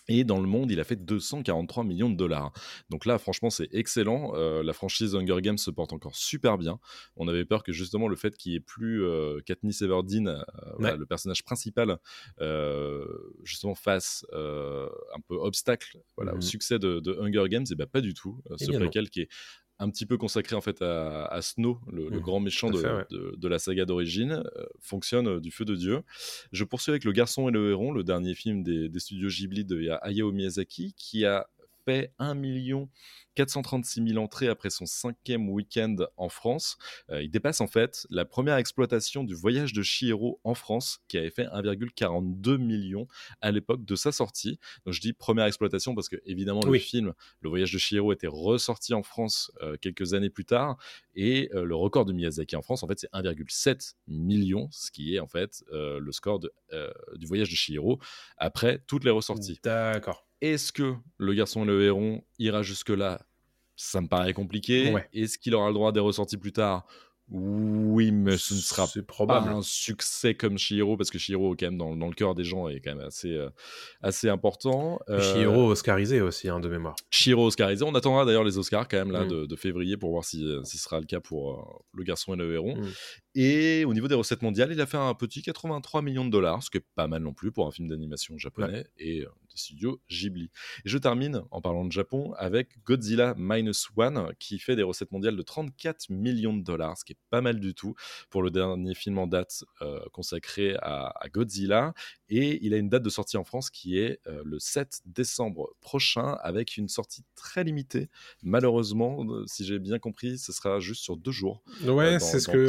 Et dans le monde, il a fait 243 millions de dollars. Donc là, franchement, c'est excellent. Euh, la franchise Hunger Games se porte encore super bien. On avait peur que justement le fait qu'il n'y ait plus euh, Katniss Everdeen, euh, voilà, le personnage principal, euh, justement fasse un peu obstacle voilà, au succès de, de Hunger Games, et ben pas du tout. Eh ce préquel qui est un petit peu consacré en fait à, à Snow, le, le Mhm, grand méchant tout de, à fait, ouais. de- de la saga d'origine, euh, fonctionne euh, du feu de Dieu. Je poursuis avec Le Garçon et le Héron, le dernier film des, des studios Ghibli de Hayao Miyazaki, qui a fait 1 436 000 entrées après son cinquième week-end en France. Euh, il dépasse en fait la première exploitation du voyage de Chihiro en France, qui avait fait 1,42 million à l'époque de sa sortie. Donc je dis première exploitation parce que évidemment le film, le voyage de Chihiro, était ressorti en France euh, quelques années plus tard, et euh, le record de Miyazaki en France, en fait, c'est 1,7 million, ce qui est en fait le score de, du voyage de Chihiro après toutes les ressorties. D'accord. Est-ce que le garçon et le héron ira jusque-là? Ça me paraît compliqué. Ouais. Est-ce qu'il aura le droit à des ressorties plus tard? Oui, mais ce ne sera C'est pas probable. un succès comme Chihiro, parce que Chihiro, quand même, dans, dans le cœur des gens, est quand même assez, euh, assez important. Euh, oscarisé aussi, hein, de mémoire. Chihiro Oscarisé. On attendra d'ailleurs les Oscars quand même là Mm. de, de février pour voir si, euh, si ce sera le cas pour euh, le garçon et le héron. Mm. Et au niveau des recettes mondiales, il a fait un petit 83 millions de dollars, ce qui est pas mal non plus pour un film d'animation japonais et euh, des studios Ghibli. Et je termine en parlant de Japon avec Godzilla Minus One qui fait des recettes mondiales de 34 millions de dollars, ce qui est pas mal du tout pour le dernier film en date euh, consacré à, à Godzilla. Et il a une date de sortie en France qui est euh, le 7 décembre prochain avec une sortie très limitée. Malheureusement, euh, si j'ai bien compris, ce sera juste sur deux jours. Ouais, c'est ce que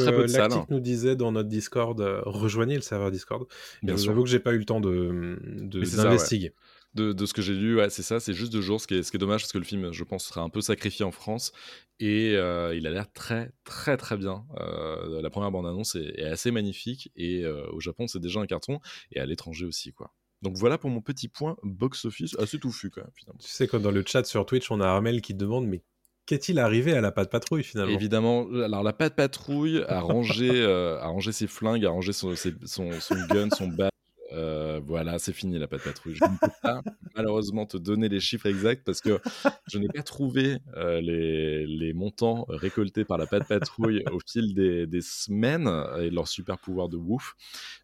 nous disait dans notre Discord, euh, rejoignez le serveur Discord. Bien sûr. j'avoue que j'ai pas eu le temps de d'investiguer. De, de ce que j'ai lu, ouais, c'est ça, c'est juste deux jours, ce qui, est, ce qui est dommage parce que le film, je pense, sera un peu sacrifié en France et euh, il a l'air très, très, très bien. Euh, la première bande-annonce est, est assez magnifique et euh, au Japon, c'est déjà un carton et à l'étranger aussi, quoi. Donc voilà pour mon petit point box-office, assez touffu quand même, finalement. Tu sais, quand dans le chat sur Twitch, on a Armel qui demande mais qu'est-il arrivé à la patte patrouille finalement? Évidemment, alors la patte patrouille a rangé, euh, a rangé ses flingues, a rangé son, son, gun, son badge. Euh, voilà, c'est fini la patte patrouille. Je ne peux pas malheureusement te donner les chiffres exacts parce que je n'ai pas trouvé euh, les, les montants récoltés par la patte patrouille au fil des, des semaines et leur super pouvoir de ouf.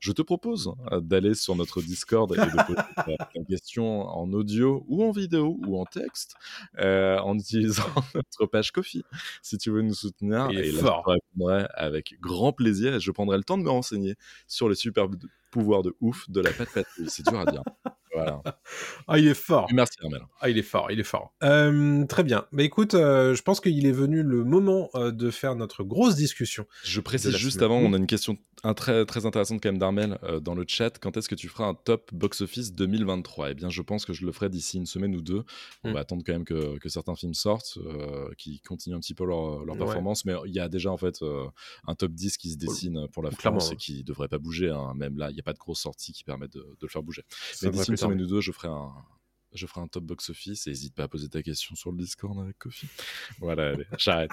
Je te propose euh, d'aller sur notre Discord et de poser ta question en audio ou en vidéo ou en texte euh, en utilisant notre page Kofi si tu veux nous soutenir. Et là, fort. je te répondrai avec grand plaisir et je prendrai le temps de me renseigner sur les super pouvoirs de ouf de la patte patrouille. C'est dur à dire. Voilà. Ah, il est fort. Merci Armel. Ah, il est fort, il est fort. Euh, très bien. Bah écoute, euh, je pense qu'il est venu le moment euh, de faire notre grosse discussion. Je précise juste semaine. avant, on a une question un très, très intéressante quand même d'Armel dans le chat. Quand est-ce que tu feras un top box-office 2023 Eh bien, je pense que je le ferai d'ici une semaine ou deux. On Mm. va attendre quand même que, que certains films sortent, qui continuent un petit peu leur, leur Ouais. performance. Mais il y a déjà en fait un top 10 qui se dessine pour la Clairement, France ouais. et qui ne devrait pas bouger. hein. Même là, il n'y a pas de grosses sorties qui permettent de, de le faire bouger. Mais d'ici une. Semaine ou deux, je ferai un. Je ferai un top box-office et n'hésite pas à poser ta question sur le Discord avec Kofi. Voilà, allez, j'arrête.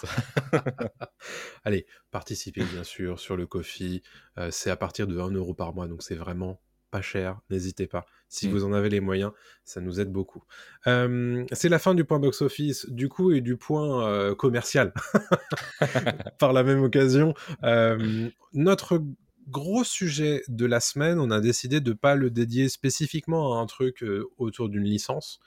Allez, participez bien sûr sur le Kofi. Euh, c'est à partir de 1 euro par mois, donc c'est vraiment pas cher. N'hésitez pas. Si Mm. vous en avez les moyens, ça nous aide beaucoup. Euh, c'est la fin du point box-office, du coup, et du point euh, commercial. Par la même occasion, notre gros sujet de la semaine, on a décidé de pas le dédier spécifiquement à un truc euh, autour d'une licence,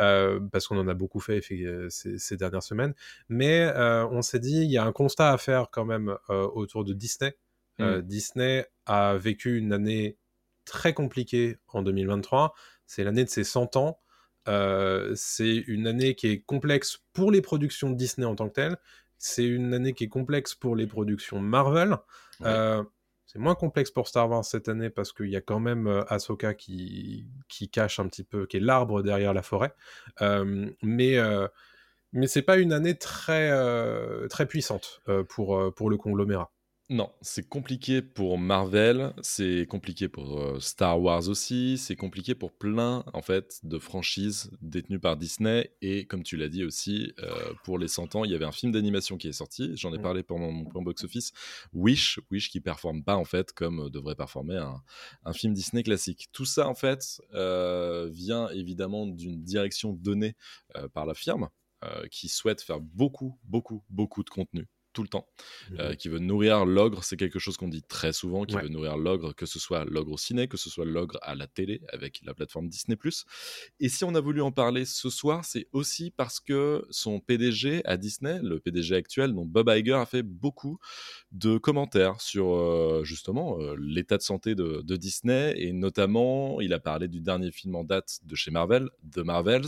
euh, parce qu'on en a beaucoup fait euh, ces, ces dernières semaines, mais euh, on s'est dit, il y a un constat à faire quand même euh, autour de Disney. Euh, Disney a vécu une année très compliquée en 2023, c'est l'année de ses 100 ans, c'est une année qui est complexe pour les productions de Disney en tant que telles, c'est une année qui est complexe pour les productions Marvel, Ouais. C'est moins complexe pour Star Wars cette année parce qu'il y a quand même euh, Ahsoka qui, qui cache un petit peu, qui est l'arbre derrière la forêt. Mais euh, mais c'est pas une année très, euh, très puissante pour, pour le conglomérat. Non, c'est compliqué pour Marvel, c'est compliqué pour euh, Star Wars aussi, c'est compliqué pour plein en fait de franchises détenues par Disney et comme tu l'as dit aussi euh, pour les 100 ans, il y avait un film d'animation qui est sorti, j'en ai Mm. parlé pendant mon plan box office, Wish, Wish qui performe pas en fait comme euh, devrait performer un, un film Disney classique. Tout ça en fait euh, vient évidemment d'une direction donnée par la firme qui souhaite faire beaucoup, beaucoup, beaucoup de contenu tout le temps euh, qui veut nourrir l'ogre, c'est quelque chose qu'on dit très souvent, qui Ouais. veut nourrir l'ogre, que ce soit l'ogre au ciné, que ce soit l'ogre à la télé avec la plateforme Disney+. Et si on a voulu en parler ce soir, c'est aussi parce que son PDG à Disney, le PDG actuel, donc Bob Iger, a fait beaucoup de commentaires sur euh, justement euh, l'état de santé de, de Disney et notamment, il a parlé du dernier film en date de chez Marvel, The Marvels.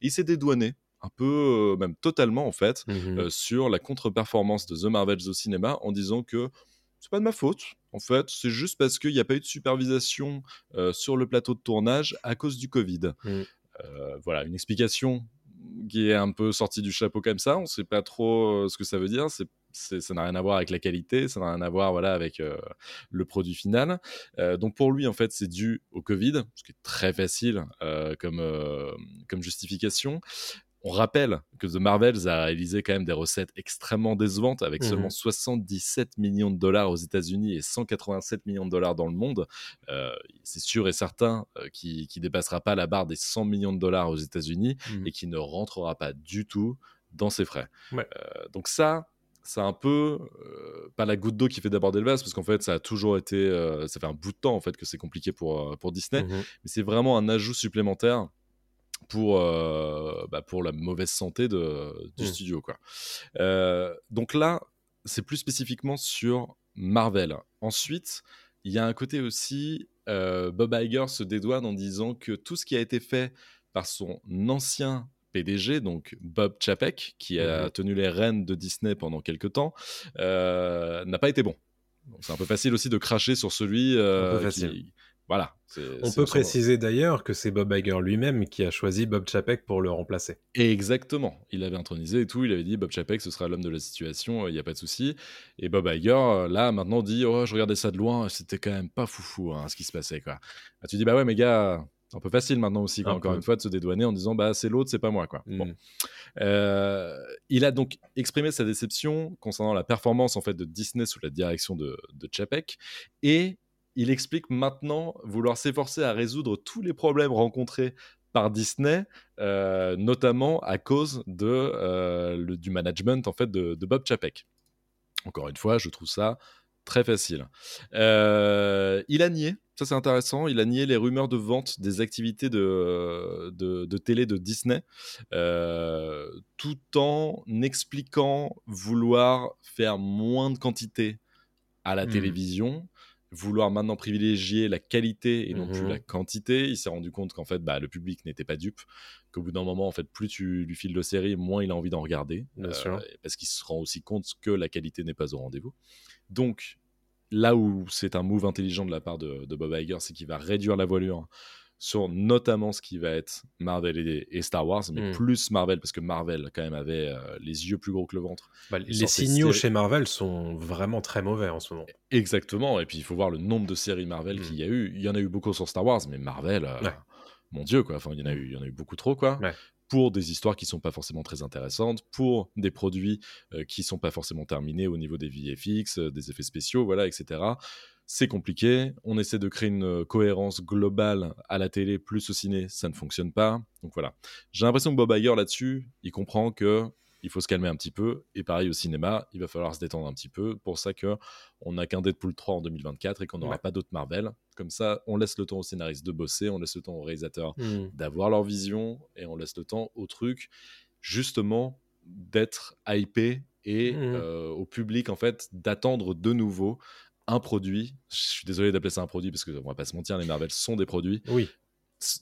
Il s'est dédouané un peu, euh, même totalement en fait, Mhm. euh, sur la contre-performance de The Marvels au cinéma en disant que c'est pas de ma faute. En fait, c'est juste parce qu'il n'y a pas eu de supervision euh, sur le plateau de tournage à cause du Covid. Mm. Euh, voilà, une explication qui est un peu sortie du chapeau comme ça. On ne sait pas trop euh, ce que ça veut dire. C'est, c'est- ça n'a rien à voir avec la qualité, ça n'a rien à voir voilà, avec euh, le produit final. Euh, donc pour lui, en fait, c'est dû au Covid, ce qui est très facile comme, comme justification. On rappelle que The Marvels a réalisé quand même des recettes extrêmement décevantes avec Mhm. seulement 77 millions de dollars aux États-Unis et 187 millions de dollars dans le monde. Euh, c'est sûr et certain euh, qu'il ne dépassera pas la barre des 100 millions de dollars aux États-Unis Mhm. et qui ne rentrera pas du tout dans ses frais. Ouais. Euh, donc ça, c'est un peu euh, pas la goutte d'eau qui fait déborder le vase parce qu'en fait ça a toujours été, euh, ça fait un bout de temps en fait que c'est compliqué pour, pour Disney, Mhm. mais c'est vraiment un ajout supplémentaire pour, euh, bah, pour la mauvaise santé de, du Mm. studio. Quoi. Euh, donc là, c'est plus spécifiquement sur Marvel. Ensuite, il y a un côté aussi, euh, Bob Iger se dédouane en disant que tout ce qui a été fait par son ancien PDG, donc Bob Chapek, qui a Mhm. tenu les rênes de Disney pendant quelques temps, n'a pas été bon. C'est un peu facile aussi de cracher sur celui euh, qui-. Voilà. On peut préciser d'ailleurs que c'est Bob Iger lui-même qui a choisi Bob Chapek pour le remplacer. Exactement. Il avait intronisé et tout. Il avait dit Bob Chapek, ce sera l'homme de la situation, il n'y a pas de souci. Et Bob Iger, euh, là, maintenant, dit Oh, je regardais ça de loin, c'était quand même pas foufou hein, ce qui se passait. Quoi. Bah, tu dis Bah ouais, mais gars, c'est un peu facile maintenant aussi, quoi, encore peu. une fois, de se dédouaner en disant Bah c'est l'autre, c'est pas moi. Quoi. Bon. Mm. Euh, il a donc exprimé sa déception concernant la performance en fait de Disney sous la direction de, de Chapek et il explique maintenant vouloir s'efforcer à résoudre tous les problèmes rencontrés par Disney, euh, notamment à cause de, euh, le- du management en fait de, de Bob Chapek. Encore une fois, je trouve ça très facile. Euh, il a nié, ça c'est intéressant, il a nié les rumeurs de vente des activités de, de, de télé de Disney, tout en expliquant vouloir faire moins de quantité à la Mhm. télévision, vouloir maintenant privilégier la qualité et non plus Mhm. la quantité. Il s'est rendu compte qu'en fait, bah, le public n'était pas dupe, qu'au bout d'un moment, en fait, plus tu lui files de séries, moins il a envie d'en regarder, Euh, Bien sûr. parce qu'il se rend aussi compte que la qualité n'est pas au rendez-vous. Donc, là où c'est un move intelligent de la part de, de Bob Iger, c'est qu'il va réduire la voilure sur notamment ce qui va être Marvel et, et Star Wars, mais Mm. plus Marvel, parce que Marvel, quand même, avait euh, les yeux plus gros que le ventre. Bah, les signaux chez Marvel sont vraiment très mauvais en ce moment. Exactement, et puis il faut voir le nombre de séries Marvel Mm. qu'il y a eu. Il y en a eu beaucoup sur Star Wars, mais Marvel, euh, Ouais. mon Dieu, quoi. Enfin, il y en a eu, il y en a eu beaucoup trop, quoi. Ouais. Pour des histoires qui sont pas forcément très intéressantes, pour des produits euh, qui sont pas forcément terminés au niveau des VFX, euh, des effets spéciaux, voilà, etc. C'est compliqué. On essaie de créer une euh, cohérence globale à la télé plus au ciné, ça ne fonctionne pas. Donc voilà. J'ai l'impression que Bob Iger là-dessus, il comprend que il faut se calmer un petit peu. Et pareil au cinéma, il va falloir se détendre un petit peu. Pour ça que on n'a qu'un Deadpool 3 en 2024 et qu'on n'aura Ouais. pas d'autres Marvel. Comme ça, on laisse le temps aux scénaristes de bosser, on laisse le temps aux réalisateurs Mm. d'avoir leur vision et on laisse le temps au truc justement d'être hypé et Mhm. euh, au public en fait d'attendre de nouveau un produit. Je suis désolé d'appeler ça un produit parce que on va pas se mentir, les Marvel sont des produits, Oui.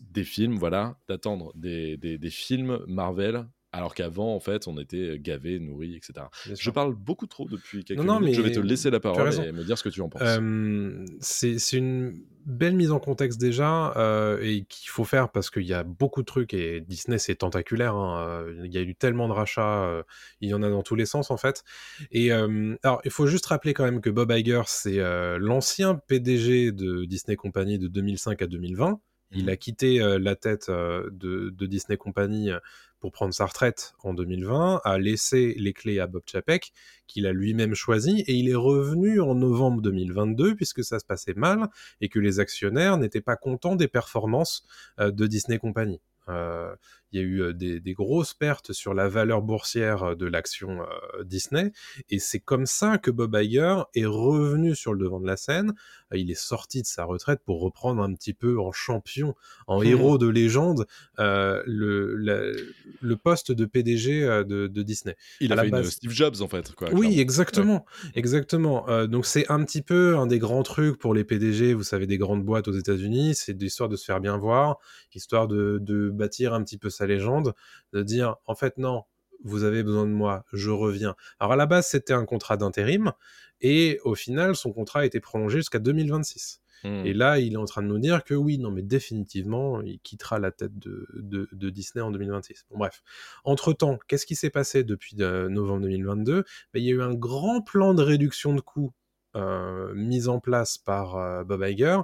des films, voilà, d'attendre des, des- des films Marvel. Alors qu'avant, en fait, on était gavé, nourri, etc. Je parle beaucoup trop depuis quelques Non, non, minutes. Je mais vais te laisser la parole et me dire ce que tu en penses. Euh, c'est une belle mise en contexte déjà euh, et qu'il faut faire parce qu'il y a beaucoup de trucs et Disney c'est tentaculaire. hein, euh, Il y a eu tellement de rachats, euh, il y en a dans tous les sens en fait. Et euh, alors il faut juste rappeler quand même que Bob Iger c'est euh, l'ancien PDG de Disney Company de 2005 à 2020. Il Mhm. a quitté euh, la tête euh, de, de Disney Company euh, pour prendre sa retraite en 2020, a laissé les clés à Bob Chapek, qu'il a lui-même choisi, et il est revenu en novembre 2022, puisque ça se passait mal, et que les actionnaires n'étaient pas contents des performances euh, de Disney Company. Euh, il y a eu euh, des, des grosses pertes sur la valeur boursière euh, de l'action Disney, et c'est comme ça que Bob Iger est revenu sur le devant de la scène. Il est sorti de sa retraite pour reprendre un petit peu en champion, en Mhm. héros de légende, euh, le, la- le poste de PDG de, de Disney. Il à a fait une Steve Jobs en fait. Quoi, Oui, exactement, exactement. Euh, donc c'est un petit peu un des grands trucs pour les PDG, vous savez, des grandes boîtes aux États-Unis, c'est l'histoire de se faire bien voir, histoire de, de bâtir un petit peu sa légende, de dire en fait non, vous avez besoin de moi, je reviens. Alors à la base c'était un contrat d'intérim et au final son contrat a été prolongé jusqu'à 2026. Hmm. Et là, il est en train de nous dire que oui, non, mais définitivement, il quittera la tête de, de- de Disney en 2026. Bon, bref. Entre-temps, qu'est-ce qui s'est passé depuis euh, novembre 2022 Ben, Il y a eu un grand plan de réduction de coûts euh, mis en place par euh, Bob Iger,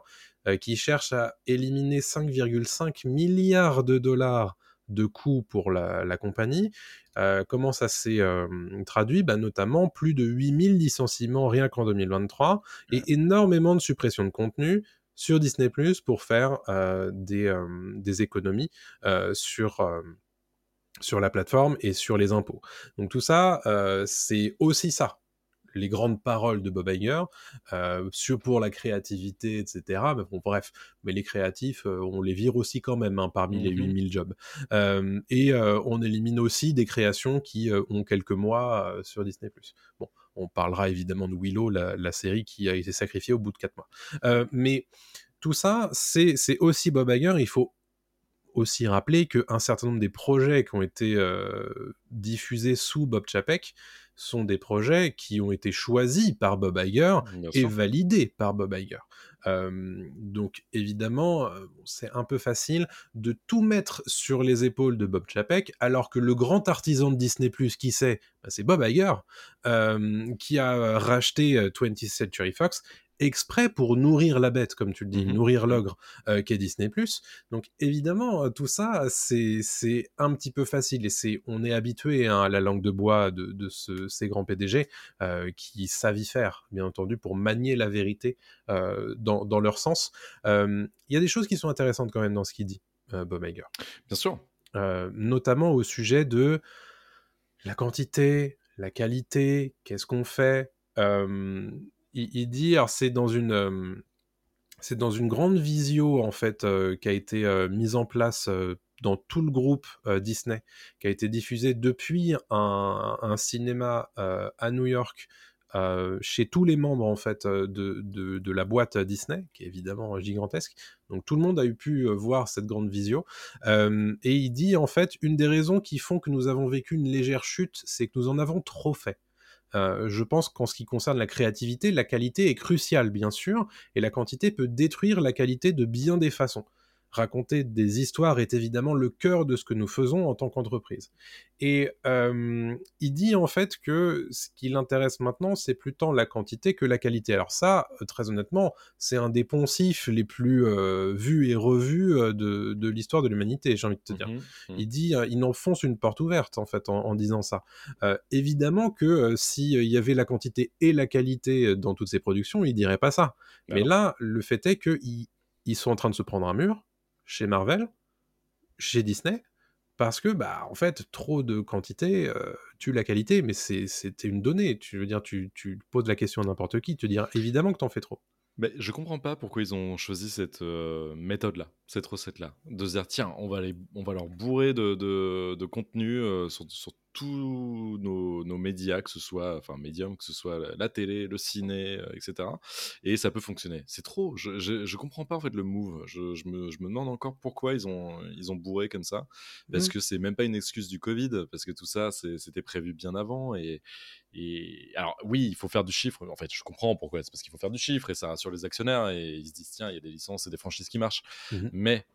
qui cherche à éliminer 5,5 milliards de dollars de coûts pour la, la compagnie. Euh, comment ça s'est euh, traduit? Ben, Notamment plus de 8000 licenciements rien qu'en 2023 et énormément de suppression de contenu sur Disney Plus pour faire euh, des, euh, des économies euh, sur, euh, sur la plateforme et sur les impôts. Donc tout ça, euh, c'est aussi ça les grandes paroles de Bob Iger euh, sur pour la créativité, etc. Mais bon, bref, mais les créatifs, euh, on les vire aussi quand même hein, parmi les Mhm. 8000 jobs. Euh, et on élimine aussi des créations qui ont quelques mois sur Disney+. Bon, on parlera évidemment de Willow, la, la série qui a été sacrifiée au bout de 4 mois. Mais tout ça, c'est c'est aussi Bob Iger, il faut aussi rappeler qu'un certain nombre des projets qui ont été euh, diffusés sous Bob Chapek sont des projets qui ont été choisis par Bob Iger et validés par Bob Iger. Euh, donc évidemment, euh, c'est un peu facile de tout mettre sur les épaules de Bob Chapek, alors que le grand artisan de Disney+, qui c'est? Bah, C'est Bob Iger, euh, qui a racheté euh, 20th Century Fox exprès pour nourrir la bête, comme tu le dis, Mhm. nourrir l'ogre euh, qu'est Disney+. Donc évidemment, euh, tout ça, c'est un petit peu facile et c'est on est habitué hein, à la langue de bois de, de ce- ces grands PDG euh, qui savent y faire, bien entendu, pour manier la vérité euh, dans, dans leur sens. Il y a des choses qui sont intéressantes quand même dans ce qu'il dit, Bob Iger. Bien sûr. Notamment au sujet de la quantité, la qualité, qu'est-ce qu'on fait. Il, dit, c'est dans une, euh, c'est dans une grande visio en fait euh, qui a été euh, mise en place dans tout le groupe Disney, qui a été diffusée depuis un, cinéma à New York. chez tous les membres en fait de, de, la boîte Disney, qui est évidemment gigantesque. Donc tout le monde a eu pu voir cette grande visio. Et il dit en fait une des raisons qui font que nous avons vécu une légère chute, c'est que nous en avons trop fait. Euh, je pense qu'en ce qui concerne la créativité, la qualité est cruciale, bien sûr, et la quantité peut détruire la qualité de bien des façons. Raconter des histoires est évidemment le cœur de ce que nous faisons en tant qu'entreprise. Et euh, il dit en fait que ce qui l'intéresse maintenant, c'est plus tant la quantité que la qualité. Alors ça, euh, très honnêtement, c'est un des poncifs les plus euh, vus et revus de, de l'histoire de l'humanité, j'ai envie de te dire. Mhm. Mhm. Il dit, il enfonce une porte ouverte en fait en, en disant ça. Euh, évidemment que euh, si euh, il y avait la quantité et la qualité dans toutes ces productions, il dirait pas ça. Ben Mais non. là, le fait est que ils, ils sont en train de se prendre un mur chez Marvel, chez Disney, parce que bah en fait trop de quantité euh, tue la qualité, mais c'est c'était une donnée. Tu veux dire, tu, poses la question à n'importe qui, tu te dire évidemment que t'en fais trop. Mais je comprends pas pourquoi ils ont choisi cette euh, méthode-là, cette recette-là. De se dire, tiens, on va, les, on va leur bourrer de, de, de contenu euh, sur, sur tous nos, nos médias, que ce soit, enfin, médium, que ce soit la, la télé, le ciné, euh, etc. Et ça peut fonctionner. C'est trop. Je, je, je comprends pas, en fait, le move. Je, je, me, je me demande encore pourquoi ils ont, ils ont bourré comme ça. Parce Mm. que c'est même pas une excuse du Covid, parce que tout ça, c'était prévu bien avant. Et, et alors, oui, il faut faire du chiffre. En fait, je comprends pourquoi. C'est parce qu'il faut faire du chiffre et ça rassure les actionnaires et ils se disent tiens, il y a des licences et des franchises qui marchent. Mhm. Mais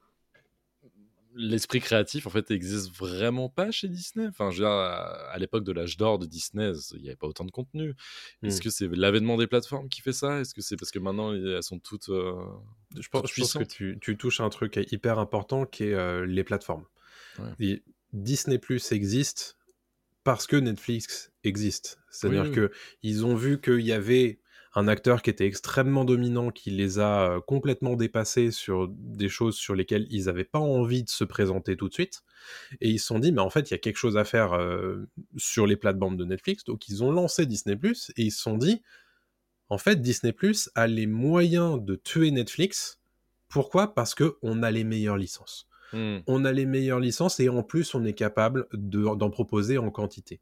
l'esprit créatif, en fait, existe vraiment pas chez Disney. Enfin, je veux dire, à, à l'époque de l'âge d'or de Disney, il n'y avait pas autant de contenu. Est-ce Mhm. que c'est l'avènement des plateformes qui fait ça? Est-ce que c'est parce que maintenant elles sont toutes euh, Je pense, toutes je pense que tu, tu touches à un truc hyper important qui est euh, les plateformes. Ouais. Et Disney Plus existe parce que Netflix existe. C'est-à-dire Oui, oui. que ils ont vu qu'il y avait un acteur qui était extrêmement dominant, qui les a euh, complètement dépassés sur des choses sur lesquelles ils n'avaient pas envie de se présenter tout de suite. Et ils se sont dit, mais en fait, il y a quelque chose à faire euh, sur les plates-bandes de Netflix. Donc, ils ont lancé Disney Plus et ils se sont dit, en fait, Disney Plus a les moyens de tuer Netflix. Pourquoi? Parce que on a les meilleures licences. Hmm. On a les meilleures licences et en plus, on est capable de- d'en proposer en quantité.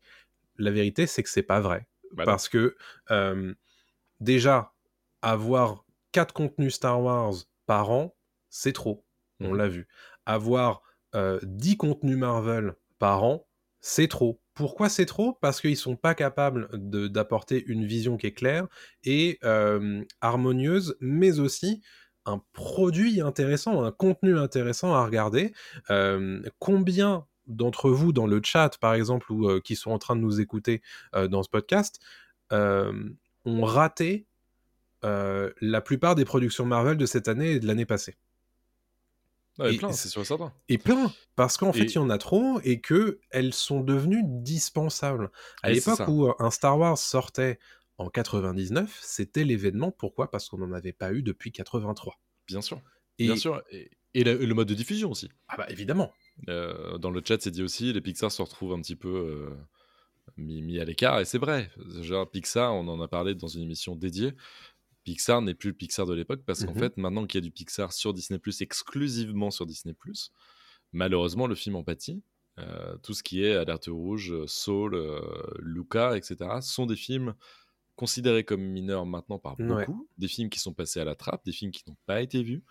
La vérité, c'est que c'est pas vrai. Bah parce que euh, déjà, avoir quatre contenus Star Wars par an, c'est trop. On Mhm. l'a vu. Avoir euh, 10 contenus Marvel par an, c'est trop. Pourquoi c'est trop? Parce qu'ils sont pas capables d'apporter une vision qui est claire et euh, harmonieuse, mais aussi un produit intéressant, un contenu intéressant à regarder. Euh, combien d'entre vous dans le chat, par exemple, ou euh, qui sont en train de nous écouter dans ce podcast, ont raté euh, la plupart des productions Marvel de cette année et de l'année passée Ouais, Et- plein, c'est sûr et certain. et plein, parce qu'en fait, il y en a trop et que elles sont devenues dispensables. À l'époque où euh, un Star Wars sortait en 99, c'était l'événement. Pourquoi? Parce qu'on n'en avait pas eu depuis 83. Bien sûr. Et, Bien sûr. Et, le, mode de diffusion aussi. Ah bah évidemment. Euh, dans le chat, c'est dit aussi, les Pixar se retrouvent un petit peu euh, mis, mis à l'écart, et c'est vrai. Genre, Pixar, on en a parlé dans une émission dédiée. Pixar n'est plus le Pixar de l'époque parce qu'en Mhm. fait, maintenant qu'il y a du Pixar sur Disney, exclusivement sur Disney, malheureusement, le film en pâtit. Euh, tout ce qui est Alerte Rouge, Soul, euh, Luca, etc., sont des films considérés comme mineurs maintenant par Ouais. beaucoup, des films qui sont passés à la trappe, des films qui n'ont pas été vus.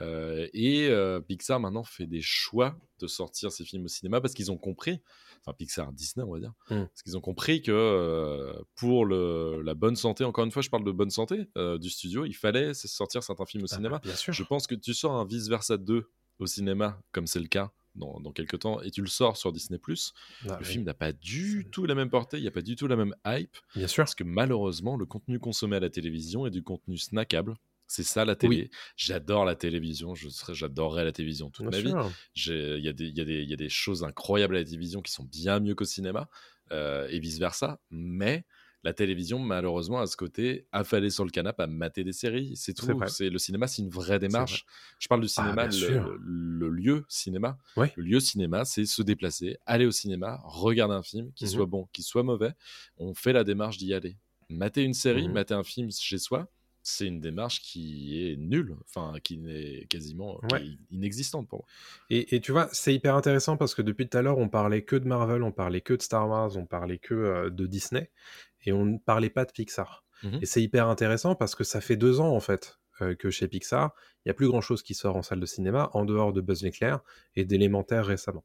Euh, et euh, Pixar maintenant fait des choix de sortir ses films au cinéma parce qu'ils ont compris, enfin Pixar, Disney on va dire, Mm. parce qu'ils ont compris que euh, pour le, la bonne santé, encore une fois je parle de bonne santé euh, du studio, il fallait sortir certains films au Ah, cinéma. bien sûr. Je pense que tu sors un Vice Versa 2 au cinéma, comme c'est le cas dans, dans quelques temps, et tu le sors sur Disney ⁇ Ah, le film n'a pas du tout la même portée, il n'y a pas du tout la même hype, Bien sûr. parce que malheureusement, le contenu consommé à la télévision est du contenu snackable. C'est ça la télé. J'adore la télévision, je serais, j'adorerais la télévision toute Bien ma vie. Il y, a des- il y, y a des choses incroyables à la télévision qui sont bien mieux qu'au cinéma, euh, et vice-versa. Mais la télévision, malheureusement, à ce côté, affalée sur le canapé à mater des séries. C'est tout. C'est Le cinéma, c'est une vraie démarche. Je parle du Ah, cinéma, le, lieu cinéma. Ouais. Le lieu cinéma, c'est se déplacer, aller au cinéma, regarder un film, qu'il Mhm. soit bon, qu'il soit mauvais. On fait la démarche d'y aller. Mater une série, Mhm. mater un film chez soi, c'est une démarche qui est nulle, enfin qui n'est quasiment qui Ouais. est inexistante pour moi. Et, et tu vois, c'est hyper intéressant parce que depuis tout à l'heure, on parlait que de Marvel, on parlait que de Star Wars, on parlait que euh, de Disney, et on ne parlait pas de Pixar. Mhm. Et c'est hyper intéressant parce que ça fait deux ans, en fait, euh, que chez Pixar, il n'y a plus grand-chose qui sort en salle de cinéma, en dehors de Buzz l'éclair et d'élémentaire récemment.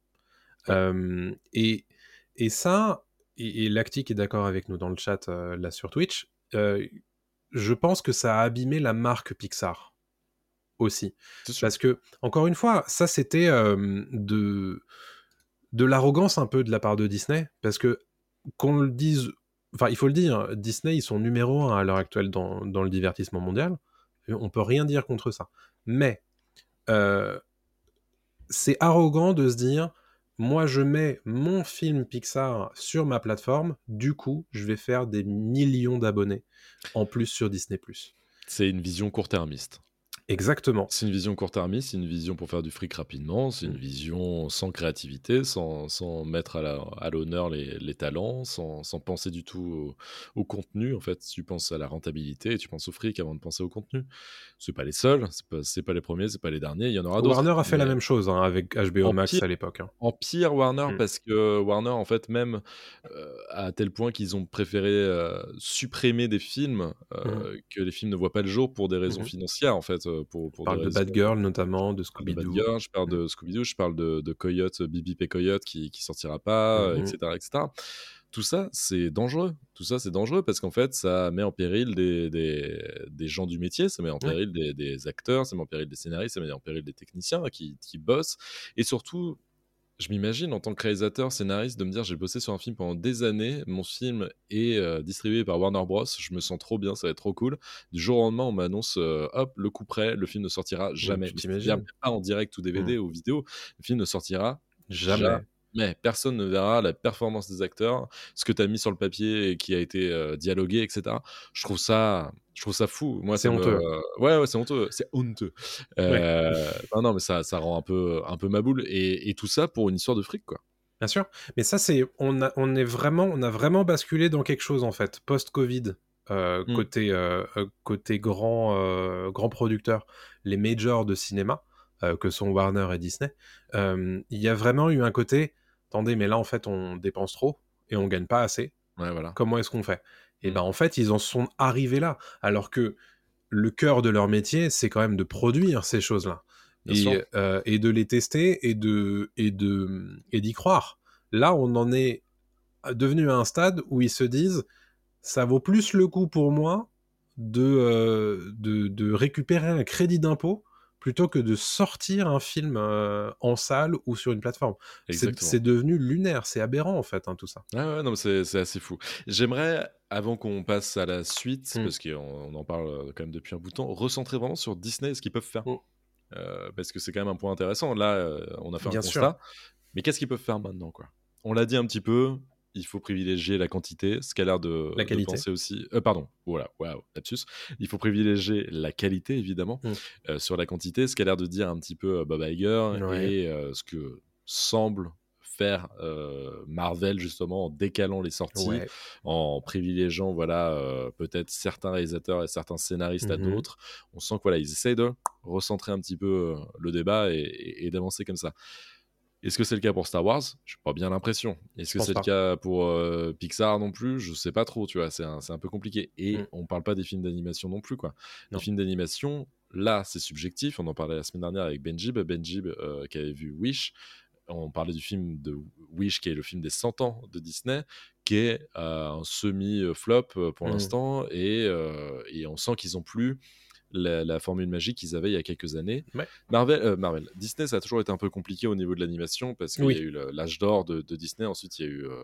Euh, et, et ça, et, et Lactic est d'accord avec nous dans le chat, là sur Twitch, je pense que ça a abîmé la marque Pixar aussi. Parce que, encore une fois, ça c'était euh, de, de l'arrogance un peu de la part de Disney. Parce que, qu'on le dise, enfin, il faut le dire, Disney, ils sont numéro un à l'heure actuelle dans, dans le divertissement mondial. On peut rien dire contre ça. Mais, euh, c'est arrogant de se dire, moi je mets mon film Pixar sur ma plateforme, du coup, je vais faire des millions d'abonnés en plus sur Disney+. C'est une vision court-termiste. Exactement. C'est une vision court-termiste, c'est une vision pour faire du fric rapidement, c'est une Mm. vision sans créativité, sans, sans mettre à l'honneur les, les talents, sans, sans penser du tout au, au contenu. En fait, tu penses à la rentabilité et tu penses au fric avant de penser au contenu. C'est pas les seuls, c'est pas, pas les premiers, c'est pas les derniers, il y en aura d'autres. Warner a fait la même chose hein, avec HBO En Max pire. à l'époque. hein. En pire, Warner, Mm. parce que Warner, en fait, même euh, à tel point qu'ils ont préféré euh, supprimer des films, euh, que les films ne voient pas le jour pour des raisons Mhm. financières, en fait. Euh, Pour, pour parle de raisons- Bad Girl notamment, de je Scooby-Doo. Je parle de Scooby-Doo, je parle de, de Coyote, Bibi P. Coyote qui, qui sortira pas, etc., etc. Tout ça, c'est dangereux. Tout ça, c'est dangereux parce qu'en fait, ça met en péril des, des, des gens du métier, ça met en Ouais. péril des, des acteurs, ça met en péril des scénaristes, ça met en péril des techniciens qui, qui bossent. Et surtout, je m'imagine en tant que réalisateur, scénariste, de me dire j'ai bossé sur un film pendant des années, mon film est euh, distribué par Warner Bros, je me sens trop bien, ça va être trop cool. Du jour au lendemain, on m'annonce euh, hop, le coup près, le film ne sortira jamais. t'imagines c'est-à-dire Pas en direct ou DVD ou vidéo, le film ne sortira Jamais. mais personne ne verra la performance des acteurs, ce que tu as mis sur le papier et qui a été euh, dialogué, etc. Je trouve ça, je trouve ça fou. Moi, C'est me- honteux. Ouais, ouais, c'est honteux. C'est honteux. Euh, Non, non, mais ça, ça rend un peu, un peu ma boule. Et, et tout ça pour une histoire de fric, quoi. Bien sûr. Mais ça, c'est on a, on est vraiment, on a vraiment basculé dans quelque chose en fait post-Covid. euh, Mm. côté euh, côté grand grand producteur, les majors de cinéma que sont Warner et Disney, il y a vraiment eu un côté. Attendez, mais là en fait on dépense trop et on gagne pas assez. Ouais, voilà. Comment est-ce qu'on fait? Et ben en fait ils en sont arrivés là, alors que le cœur de leur métier c'est quand même de produire ces choses-là. Et, euh, et de les tester et de et de et d'y croire. Là, on en est devenu à un stade où ils se disent ça vaut plus le coup pour moi de euh, de, de récupérer un crédit d'impôt plutôt que de sortir un film euh, en salle ou sur une plateforme. C'est devenu lunaire, c'est aberrant en fait hein, tout ça. Ouais, non, c'est assez fou. J'aimerais, avant qu'on passe à la suite, Mm. parce qu'on on en parle quand même depuis un bout de temps, recentrer vraiment sur Disney et ce qu'ils peuvent faire. Mm. Euh, parce que c'est quand même un point intéressant. Là, euh, on a fait Bien un sûr. constat. Mais qu'est-ce qu'ils peuvent faire maintenant, quoi? On l'a dit un petit peu. Il faut privilégier la quantité, ce qu'a l'air de, La de penser aussi. Euh, pardon, voilà, waouh, lapsus. Il faut privilégier la qualité, évidemment, Mm. euh, sur la quantité, ce qu'a l'air de dire un petit peu euh, Bob Iger Ouais. et euh, ce que semble faire Marvel justement en décalant les sorties, Ouais. en privilégiant voilà peut-être certains réalisateurs et certains scénaristes à Mhm. d'autres. On sent que voilà ils essayent de recentrer un petit peu le débat et, et- et d'avancer comme ça. Est-ce que c'est le cas pour Star Wars? Je pas bien l'impression. Est-ce que c'est le cas pour euh, Pixar non plus? Je sais pas trop, tu vois, c'est un, un peu compliqué. Et Mm. on parle pas des films d'animation non plus, quoi. Non. Les films d'animation, là, c'est subjectif. On en parlait la semaine dernière avec Benjib. Benjib euh, qui avait vu Wish. On parlait du film de Wish, qui est le film des 100 ans de Disney, qui est euh, un semi-flop euh, pour Mm. l'instant. Et, et on sent qu'ils ont plus la, la formule magique qu'ils avaient il y a quelques années. Ouais. Marvel, euh, Marvel, Disney, ça a toujours été un peu compliqué au niveau de l'animation parce qu'il Oui. y a eu l'âge d'or de, de Disney. Ensuite, il y a eu euh,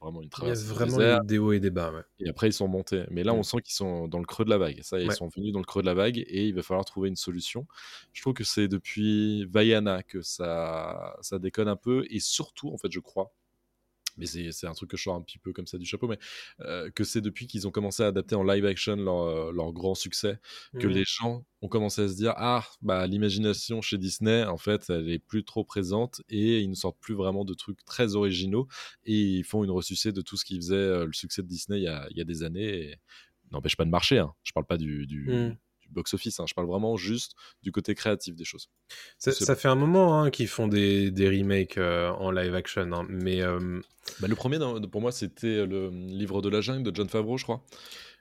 vraiment une Il y a traversée vraiment eu des hauts et des bas. ouais. Et après, ils sont montés. Mais là, Mm. on sent qu'ils sont dans le creux de la vague. Ça, ils Ouais. sont venus dans le creux de la vague et il va falloir trouver une solution. Je trouve que c'est depuis Vaiana que ça, ça déconne un peu. Et surtout, en fait, je crois, mais c'est un truc que je sors un petit peu comme ça du chapeau, mais euh, que c'est depuis qu'ils ont commencé à adapter en live action leur, euh, leur grand succès que Mm. les gens ont commencé à se dire ah bah l'imagination chez Disney en fait elle est plus trop présente et ils ne sortent plus vraiment de trucs très originaux et ils font une ressucée de tout ce qui faisait euh, le succès de Disney il y a, il y a des années et n'empêche pas de marcher hein. je parle pas du, du, Mm. Box-office hein. je parle vraiment juste du côté créatif des choses Ça, fait un moment hein, qu'ils font des, des remakes euh, en live action, hein, mais euh, Bah, le premier pour moi c'était le livre de la jungle de John Favreau je crois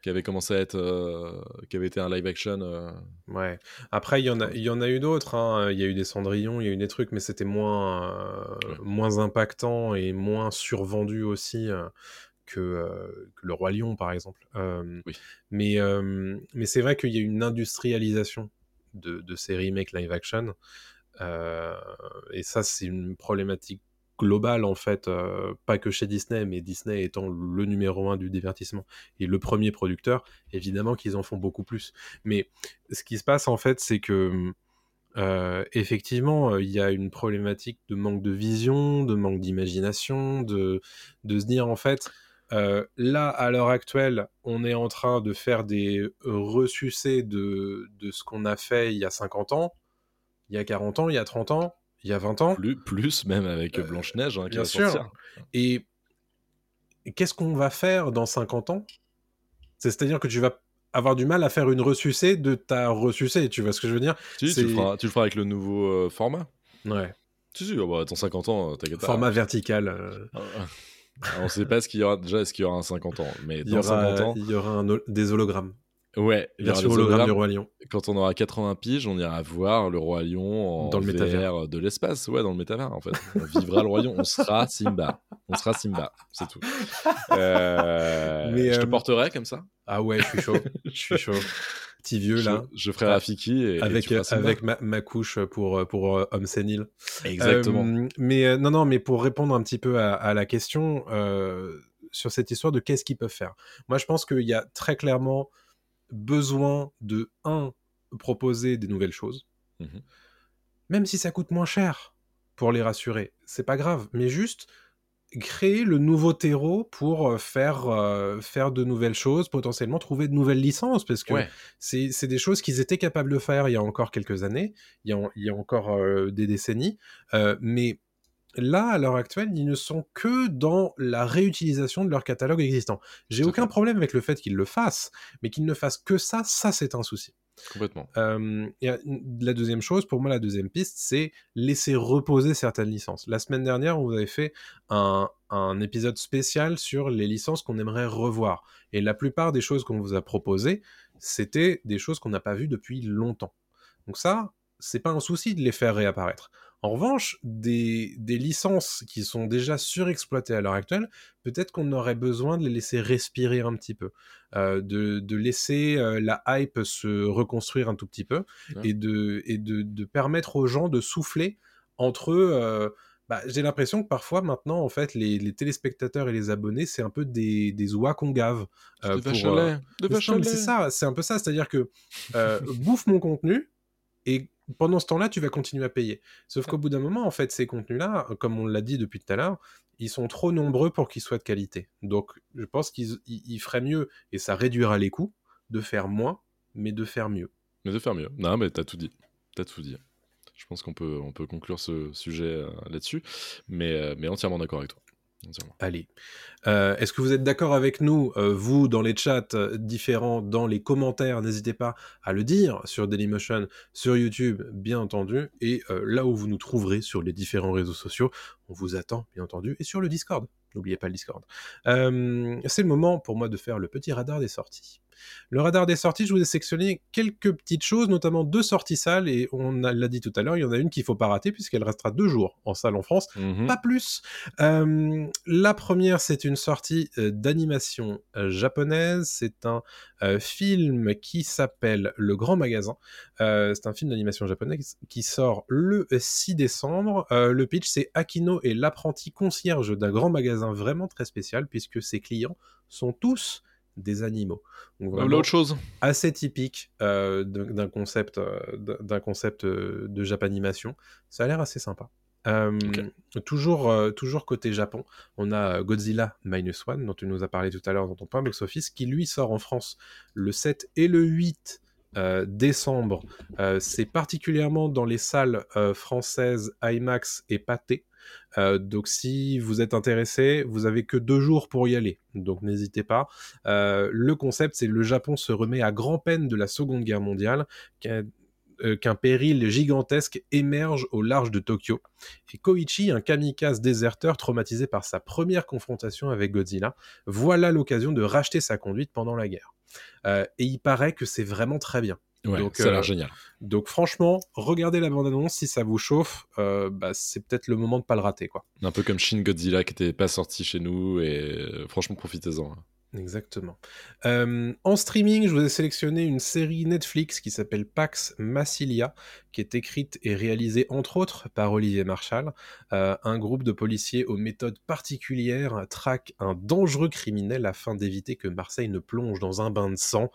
qui avait commencé à être euh, qui avait été un live action euh, ouais. Après, il y en a, il y en a eu d'autres. Il y a eu des Cendrillon, il y a eu des trucs, mais c'était moins, euh, Ouais. moins impactant et moins survendu aussi euh, que, euh, que le Roi Lion, par exemple. Euh, Oui. Mais, euh, mais c'est vrai qu'il y a une industrialisation de, de ces remakes live action. Et ça, c'est une problématique globale, en fait, euh, pas que chez Disney, mais Disney étant le numéro un du divertissement et le premier producteur, évidemment qu'ils en font beaucoup plus. Mais ce qui se passe, en fait, c'est que euh, effectivement, il y a une problématique de manque de vision, de manque d'imagination, de, de se dire, en fait, euh, là, à l'heure actuelle, on est en train de faire des ressucés de, de ce qu'on a fait il y a 50 ans, il y a 40 ans, il y a 30 ans, il y a 20 ans. plus, plus même avec Blanche Neige hein, bien sûr. sortir. Et qu'est-ce qu'on va faire dans 50 ans? C'est- C'est-à-dire que tu vas avoir du mal à faire une ressucée de ta ressucée, tu vois ce que je veux dire? Si, tu le, feras, tu le feras avec le nouveau euh, format. Ouais. Si, si, oh bah, dans 50 ans, euh, t'inquiète pas. Format vertical. euh, On sait pas ce qu'il y aura déjà, est-ce qu'il y aura un 50 ans, mais il, y dans 50 aura, ans, il y aura un des hologrammes. ouais, Version des hologramme hologrammes. du Roi Lion. Quand on aura 80 piges, on ira voir le Roi Lion en Dans le VR métavers. de l'espace, ouais, dans le métavers en fait. On vivra le Roi Lion, on sera Simba, on sera Simba, c'est tout. Euh, Mais, je te euh, porterai comme ça. Ah ouais, je suis chaud. je suis chaud. Petit vieux là. Je, je ferai Rafiki et, avec Simba. avec ma, ma couche pour, pour euh, homme sénile. Exactement. Euh, mais euh, non, non, mais pour répondre un petit peu à, à la question euh, sur cette histoire de qu'est-ce qu'ils peuvent faire. Moi, je pense qu'il y a très clairement besoin de un proposer des nouvelles choses, Mhm. même si ça coûte moins cher pour les rassurer. C'est pas grave, mais juste créer le nouveau terreau pour faire euh, faire de nouvelles choses, potentiellement trouver de nouvelles licences, parce que Ouais. c'est c'est des choses qu'ils étaient capables de faire il y a encore quelques années, il y a, il y a encore euh, des décennies, euh, mais là, à l'heure actuelle, ils ne sont que dans la réutilisation de leur catalogue existant. J'ai aucun fait. problème avec le fait qu'ils le fassent, mais qu'ils ne fassent que ça, ça c'est un souci. Complètement. Euh, et la deuxième chose, pour moi, la deuxième piste, c'est laisser reposer certaines licences. La semaine dernière, vous avez fait un, un épisode spécial sur les licences qu'on aimerait revoir. Et la plupart des choses qu'on vous a proposées, c'était des choses qu'on n'a pas vues depuis longtemps. Donc ça, c'est pas un souci de les faire réapparaître. En revanche, des, des licences qui sont déjà surexploitées à l'heure actuelle, peut-être qu'on aurait besoin de les laisser respirer un petit peu, euh, de, de laisser euh, la hype se reconstruire un tout petit peu Ouais. et, de, et de, de permettre aux gens de souffler entre eux. euh, bah, J'ai l'impression que parfois maintenant, en fait, les, les téléspectateurs et les abonnés, c'est un peu des, des oies qu'on gave. euh, de pour, euh, de c'est ça, c'est un peu ça, c'est-à-dire que euh, bouffe mon contenu et pendant ce temps-là, tu vas continuer à payer. Sauf qu'au bout d'un moment, en fait, ces contenus-là, comme on l'a dit depuis tout à l'heure, ils sont trop nombreux pour qu'ils soient de qualité. Donc, je pense qu'ils ils- ils feraient mieux, et ça réduira les coûts, de faire moins, mais de faire mieux. Mais de faire mieux. Non, mais t'as tout dit. T'as tout dit. Je pense qu'on peut, on peut conclure ce sujet euh, là-dessus, mais, euh, mais entièrement d'accord avec toi. Allez. Euh, Est-ce que vous êtes d'accord avec nous, euh, vous, dans les chats euh, différents, dans les commentaires, n'hésitez pas à le dire sur Dailymotion, sur YouTube, bien entendu, et là où vous nous trouverez sur les différents réseaux sociaux, on vous attend, bien entendu, et sur le Discord. N'oubliez pas le Discord. C'est le moment pour moi de faire le petit radar des sorties. Le radar des sorties, je vous ai sélectionné quelques petites choses, notamment deux sorties salles, et on l'a dit tout à l'heure, il y en a une qu'il faut pas rater puisqu'elle restera deux jours en salle en France, Mhm. pas plus. Euh, la première, c'est une sortie euh, d'animation euh, japonaise. C'est un euh, film qui s'appelle Le Grand Magasin. Euh, c'est un film d'animation japonaise qui sort le 6 décembre. Euh, le pitch, c'est Akino est l'apprenti concierge d'un grand magasin vraiment très spécial puisque ses clients sont tous des animaux. Donc, Voilà vraiment autre chose. assez typique euh, d'un concept, euh, d'un concept euh, de Japanimation. Ça a l'air assez sympa. Euh, toujours, euh, toujours côté Japon, on a euh, Godzilla Minus One, dont tu nous as parlé tout à l'heure dans ton point box-office, qui lui sort en France le 7 et le 8 euh, décembre. Euh, C'est particulièrement dans les salles euh, françaises IMAX et Pathé. Euh, donc si vous êtes intéressé, vous avez que deux jours pour y aller. Donc n'hésitez pas. Euh, le concept, c'est le Japon se remet à grand-peine de la Seconde Guerre mondiale, qu'un euh, qu'un péril gigantesque émerge au large de Tokyo. Et Koichi, un kamikaze déserteur traumatisé par sa première confrontation avec Godzilla, voilà l'occasion de racheter sa conduite pendant la guerre. Et il paraît que c'est vraiment très bien. Ouais, Donc, ça a l'air euh, génial. Donc franchement, regardez la bande-annonce, si ça vous chauffe, euh, bah, c'est peut-être le moment de pas le rater. quoi. Un peu comme Shin Godzilla qui était pas sorti chez nous et euh, franchement profitez-en. hein. Exactement. Euh, en streaming, je vous ai sélectionné une série Netflix qui s'appelle Pax Massilia, qui est écrite et réalisée entre autres par Olivier Marchal. Euh, un groupe de policiers aux méthodes particulières traque un dangereux criminel afin d'éviter que Marseille ne plonge dans un bain de sang.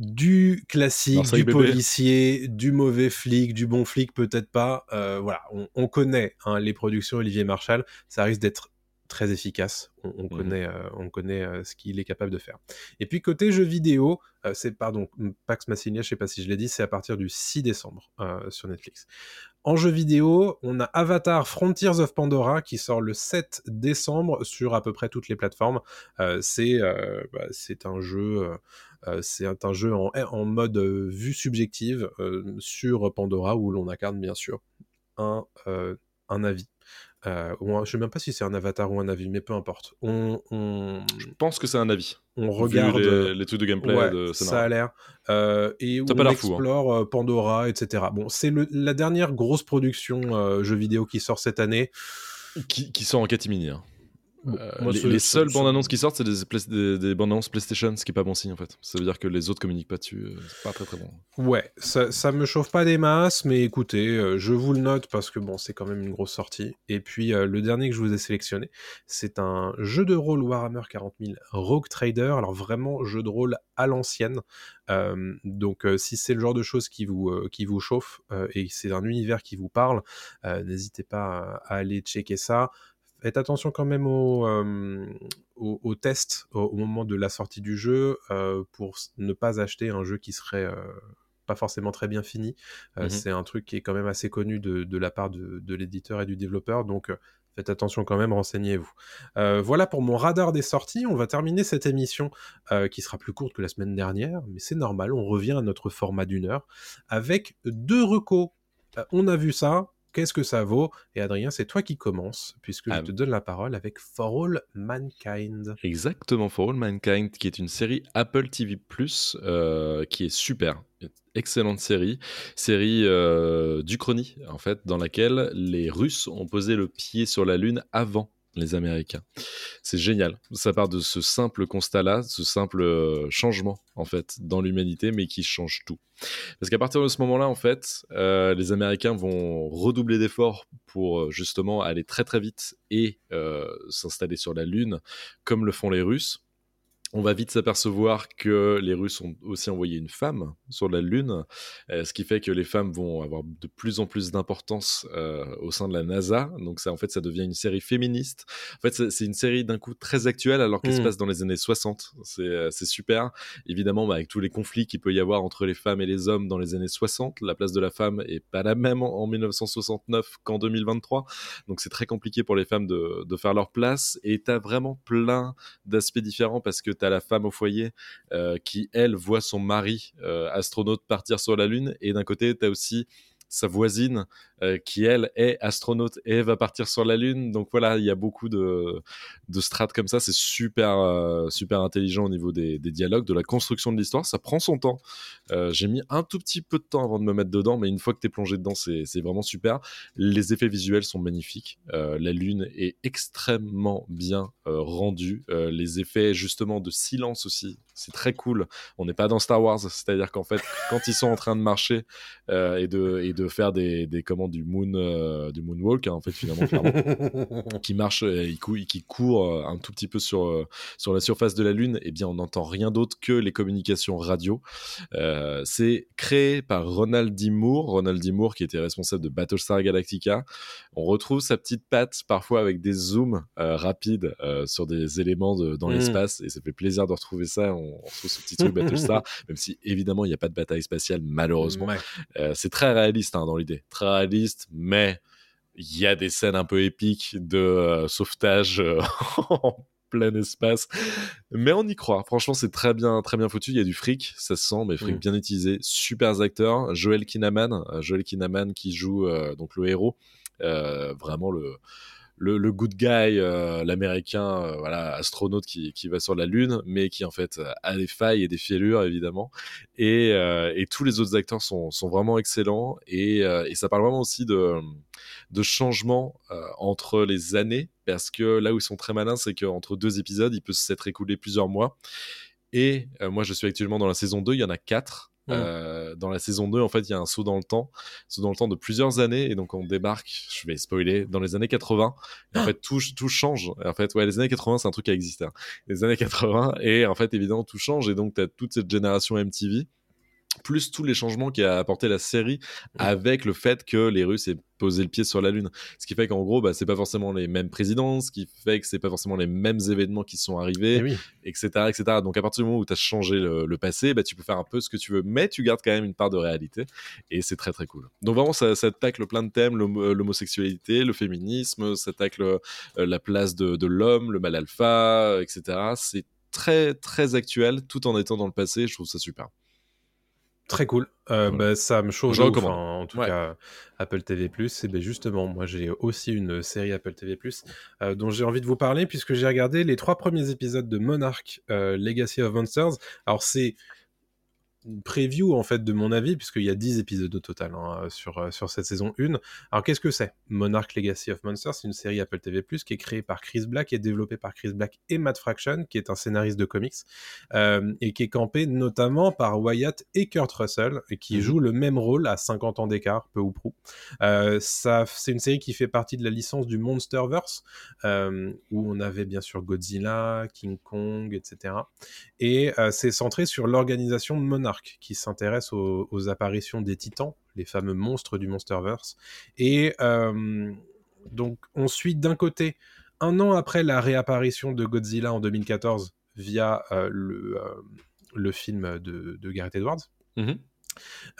Du classique, Marseille du bébé. policier, du mauvais flic, du bon flic, peut-être pas. Euh, voilà, on, on connaît hein, les productions Olivier Marchal. Ça risque d'être très efficace. On, on Mhm. connaît, euh, on connaît euh, ce qu'il est capable de faire. Et puis côté jeux vidéo, euh, c'est pardon, Pax Massilia, je sais pas si je l'ai dit, c'est à partir du 6 décembre euh, sur Netflix. En jeux vidéo, on a Avatar Frontiers of Pandora qui sort le 7 décembre sur à peu près toutes les plateformes. Euh, c'est euh, bah, c'est un jeu. Euh, c'est un, jeu en, en mode euh, vue subjective euh, sur Pandora où l'on incarne bien sûr un, un avis. Euh, ou un- je sais même pas si c'est un avatar ou un avis, mais peu importe. On, on, Je pense que c'est un avis. on regarde. les, les trucs de gameplay Ouais, de ça a l'air. Euh, et Ça on fou, hein. explore Pandora, etc. Bon, c'est la dernière grosse production euh, jeu vidéo qui sort cette année. Qui, qui sort en catimini. hein. Euh, moi, les, seules bandes annonces qui sortent, c'est des, des, des bandes annonces PlayStation, ce qui est pas bon signe en fait. Ça veut dire que les autres communiquent pas dessus. euh, C'est pas très très bon. Ouais, ça, ça me chauffe pas des masses, mais écoutez, euh, je vous le note parce que bon, c'est quand même une grosse sortie. Et puis euh, le dernier que je vous ai sélectionné, c'est un jeu de rôle Warhammer 40 000 Rogue Trader. Alors vraiment jeu de rôle à l'ancienne. Euh, donc euh, si c'est le genre de choses qui vous euh, qui vous chauffe euh, et c'est un univers qui vous parle, euh, n'hésitez pas à, à aller checker ça. Faites attention quand même au, euh, au, au test au, au moment de la sortie du jeu euh, pour ne pas acheter un jeu qui serait euh, pas forcément très bien fini. Euh, Mhm. C'est un truc qui est quand même assez connu de, de la part de, de l'éditeur et du développeur, donc faites attention quand même, renseignez-vous. Euh, voilà pour mon radar des sorties. On va terminer cette émission euh, qui sera plus courte que la semaine dernière, mais c'est normal, on revient à notre format d'une heure avec deux recos. Euh, on a vu ça. Qu'est-ce que ça vaut? Et Adrien, c'est toi qui commence, puisque Ah. je te donne la parole avec For All Mankind. Exactement, For All Mankind, qui est une série Apple TV+, euh, qui est super. Excellente série. Série euh, d'Uchronie, en fait, dans laquelle les Russes ont posé le pied sur la Lune avant les Américains. C'est génial. Ça part de ce simple constat-là, ce simple euh, changement, en fait, dans l'humanité, mais qui change tout. Parce qu'à partir de ce moment-là, en fait, euh, les Américains vont redoubler d'efforts pour euh, justement aller très très vite et s'installer sur la Lune, comme le font les Russes. On va vite s'apercevoir que les Russes ont aussi envoyé une femme sur la Lune, euh, ce qui fait que les femmes vont avoir de plus en plus d'importance euh, au sein de la NASA. Donc ça, en fait, ça devient une série féministe. En fait, c'est- une série d'un coup très actuelle alors qu'elle se Mm. passe dans les années 60. C'est euh, c'est super. Évidemment, bah, avec tous les conflits qu'il peut y avoir entre les femmes et les hommes dans les années 60, la place de la femme est pas la même en en 1969 qu'en 2023. Donc c'est très compliqué pour les femmes de, de faire leur place. Et tu as vraiment plein d'aspects différents parce que tu as la femme au foyer euh, qui, elle, voit son mari euh, astronaute partir sur la Lune. Et d'un côté, tu as aussi sa voisine, euh, qui elle est astronaute et va partir sur la Lune. Donc voilà, il y a beaucoup de, de strates comme ça. C'est super, euh, super intelligent au niveau des, des, dialogues, de la construction de l'histoire. Ça prend son temps. Euh, j'ai mis un tout petit peu de temps avant de me mettre dedans, mais une fois que tu plongé dedans, c'est vraiment super. Les effets visuels sont magnifiques. la Lune est extrêmement bien rendue. les effets justement de silence aussi, c'est très cool. On n'est pas dans Star Wars, c'est-à-dire qu'en fait, quand ils sont en train de marcher et, de, et de faire des, des commandes du moon euh, du moonwalk hein, en fait finalement qui marche et qui court euh, un tout petit peu sur euh, sur la surface de la lune eh bien on n'entend rien d'autre que les communications radio c'est créé par Ronald D. Moore Ronald D. Moore qui était responsable de Battlestar Galactica on retrouve sa petite patte parfois avec des zooms rapides sur des éléments dans mm. l'espace et ça fait plaisir de retrouver ça on, retrouve ce petit truc Battlestar même si évidemment il n'y a pas de bataille spatiale malheureusement c'est très réaliste hein, dans l'idée très réaliste mais il y a des scènes un peu épiques de euh, sauvetage euh, en plein espace. Mais on y croit. Franchement, c'est très bien, très bien foutu. Il y a du fric, ça se sent, mais fric mm. bien utilisé. Super acteurs. Joel Kinnaman, euh, Joel Kinnaman qui joue donc le héros, vraiment le le, good guy, euh, l'américain, euh, voilà, astronaute qui, qui, va sur la Lune, mais qui en fait a des failles et des fêlures évidemment. Et, euh, et tous les autres acteurs sont, sont vraiment excellents et, et, ça parle vraiment aussi de, de changement entre les années parce que là où ils sont très malins, c'est qu'entre deux épisodes, il peut s'être écoulé plusieurs mois. Et moi, je suis actuellement dans la saison 2, il y en a Euh, dans la saison 2, en fait, il y a un saut dans le temps, saut dans le temps de plusieurs années, et donc on débarque, je vais spoiler, dans les années 80. Et en ah. fait, tout, tout change. en fait, ouais, les années 80, c'est un truc qui existe. Hein. Les années 80, et en fait, évidemment, tout change, et donc tu as toute cette génération MTV plus tous les changements qu'a apporté la série avec le fait que les Russes aient posé le pied sur la Lune. Ce qui fait qu'en gros, bah, c'est pas forcément les mêmes présidents, ce qui fait que c'est pas forcément les mêmes événements qui sont arrivés, etc., eh etc. Donc à partir du moment où tu as changé le, passé, bah, tu peux faire un peu ce que tu veux, mais tu gardes quand même une part de réalité et c'est très très cool. Donc vraiment, ça, ça tacle plein de thèmes, l'homosexualité, le féminisme, ça tacle euh, la place de, de l'homme, le mal alpha, etc. C'est très très actuel tout en étant dans le passé, je trouve ça super. Très cool. Euh, bah, ça me chauffe. en tout cas, Apple TV+. Et ben justement, moi j'ai aussi une série Apple TV+, euh, dont j'ai envie de vous parler puisque j'ai regardé les trois premiers épisodes de Monarch euh, Legacy of Monsters. Alors c'est une preview en fait de mon avis puisqu'il y a 10 épisodes au total hein, sur, euh, sur cette saison 1. Alors qu'est-ce que c'est? Monarch Legacy of Monsters, c'est une série Apple TV+, qui est créée par Chris Black et développée par Chris Black et Matt Fraction, qui est un scénariste de comics, euh, et qui est campé notamment par Wyatt et Kurt Russell, et qui mhm. jouent le même rôle à 50 ans d'écart, peu ou prou. Euh, c'est une série qui fait partie de la licence du Monsterverse, où on avait bien sûr Godzilla, King Kong, etc. Et c'est centré sur l'organisation de Qui s'intéresse aux, apparitions des titans, les fameux monstres du Monsterverse. Et euh, donc, on suit d'un côté, un an après la réapparition de Godzilla en 2014 via euh, le, euh, le, film de, Gareth Edwards. Mm-hmm.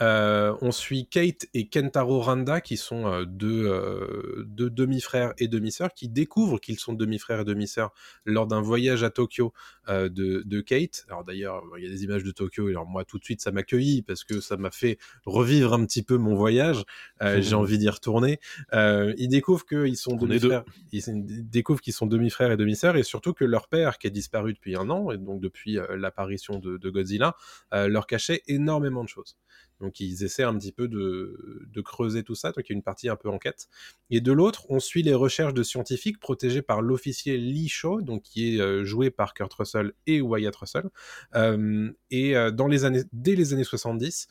Euh, on suit Kate et Kentaro Randa, qui sont euh, euh, deux, demi-frères et demi-sœurs, qui découvrent qu'ils sont demi-frères et demi-sœurs lors d'un voyage à Tokyo de, Kate. Alors d'ailleurs, il y a des images de Tokyo, et alors moi tout de suite ça m'a parce que ça m'a fait revivre un petit peu mon voyage. J'ai envie d'y retourner. ils découvrent qu'ils sont demi-frères. Ils découvrent qu'ils sont demi-frères et demi-sœurs, et surtout que leur père, qui est disparu depuis un an, et donc depuis l'apparition de, de Godzilla, leur cachait énormément de choses. Donc ils essaient un petit peu de, creuser tout ça, donc il y a une partie un peu enquête. Et de l'autre, on suit les recherches de scientifiques protégés par l'officier Lee Shaw, donc qui est euh, joué par Kurt Russell et Wyatt Russell. Euh, et euh, dans les années, dès les années 70,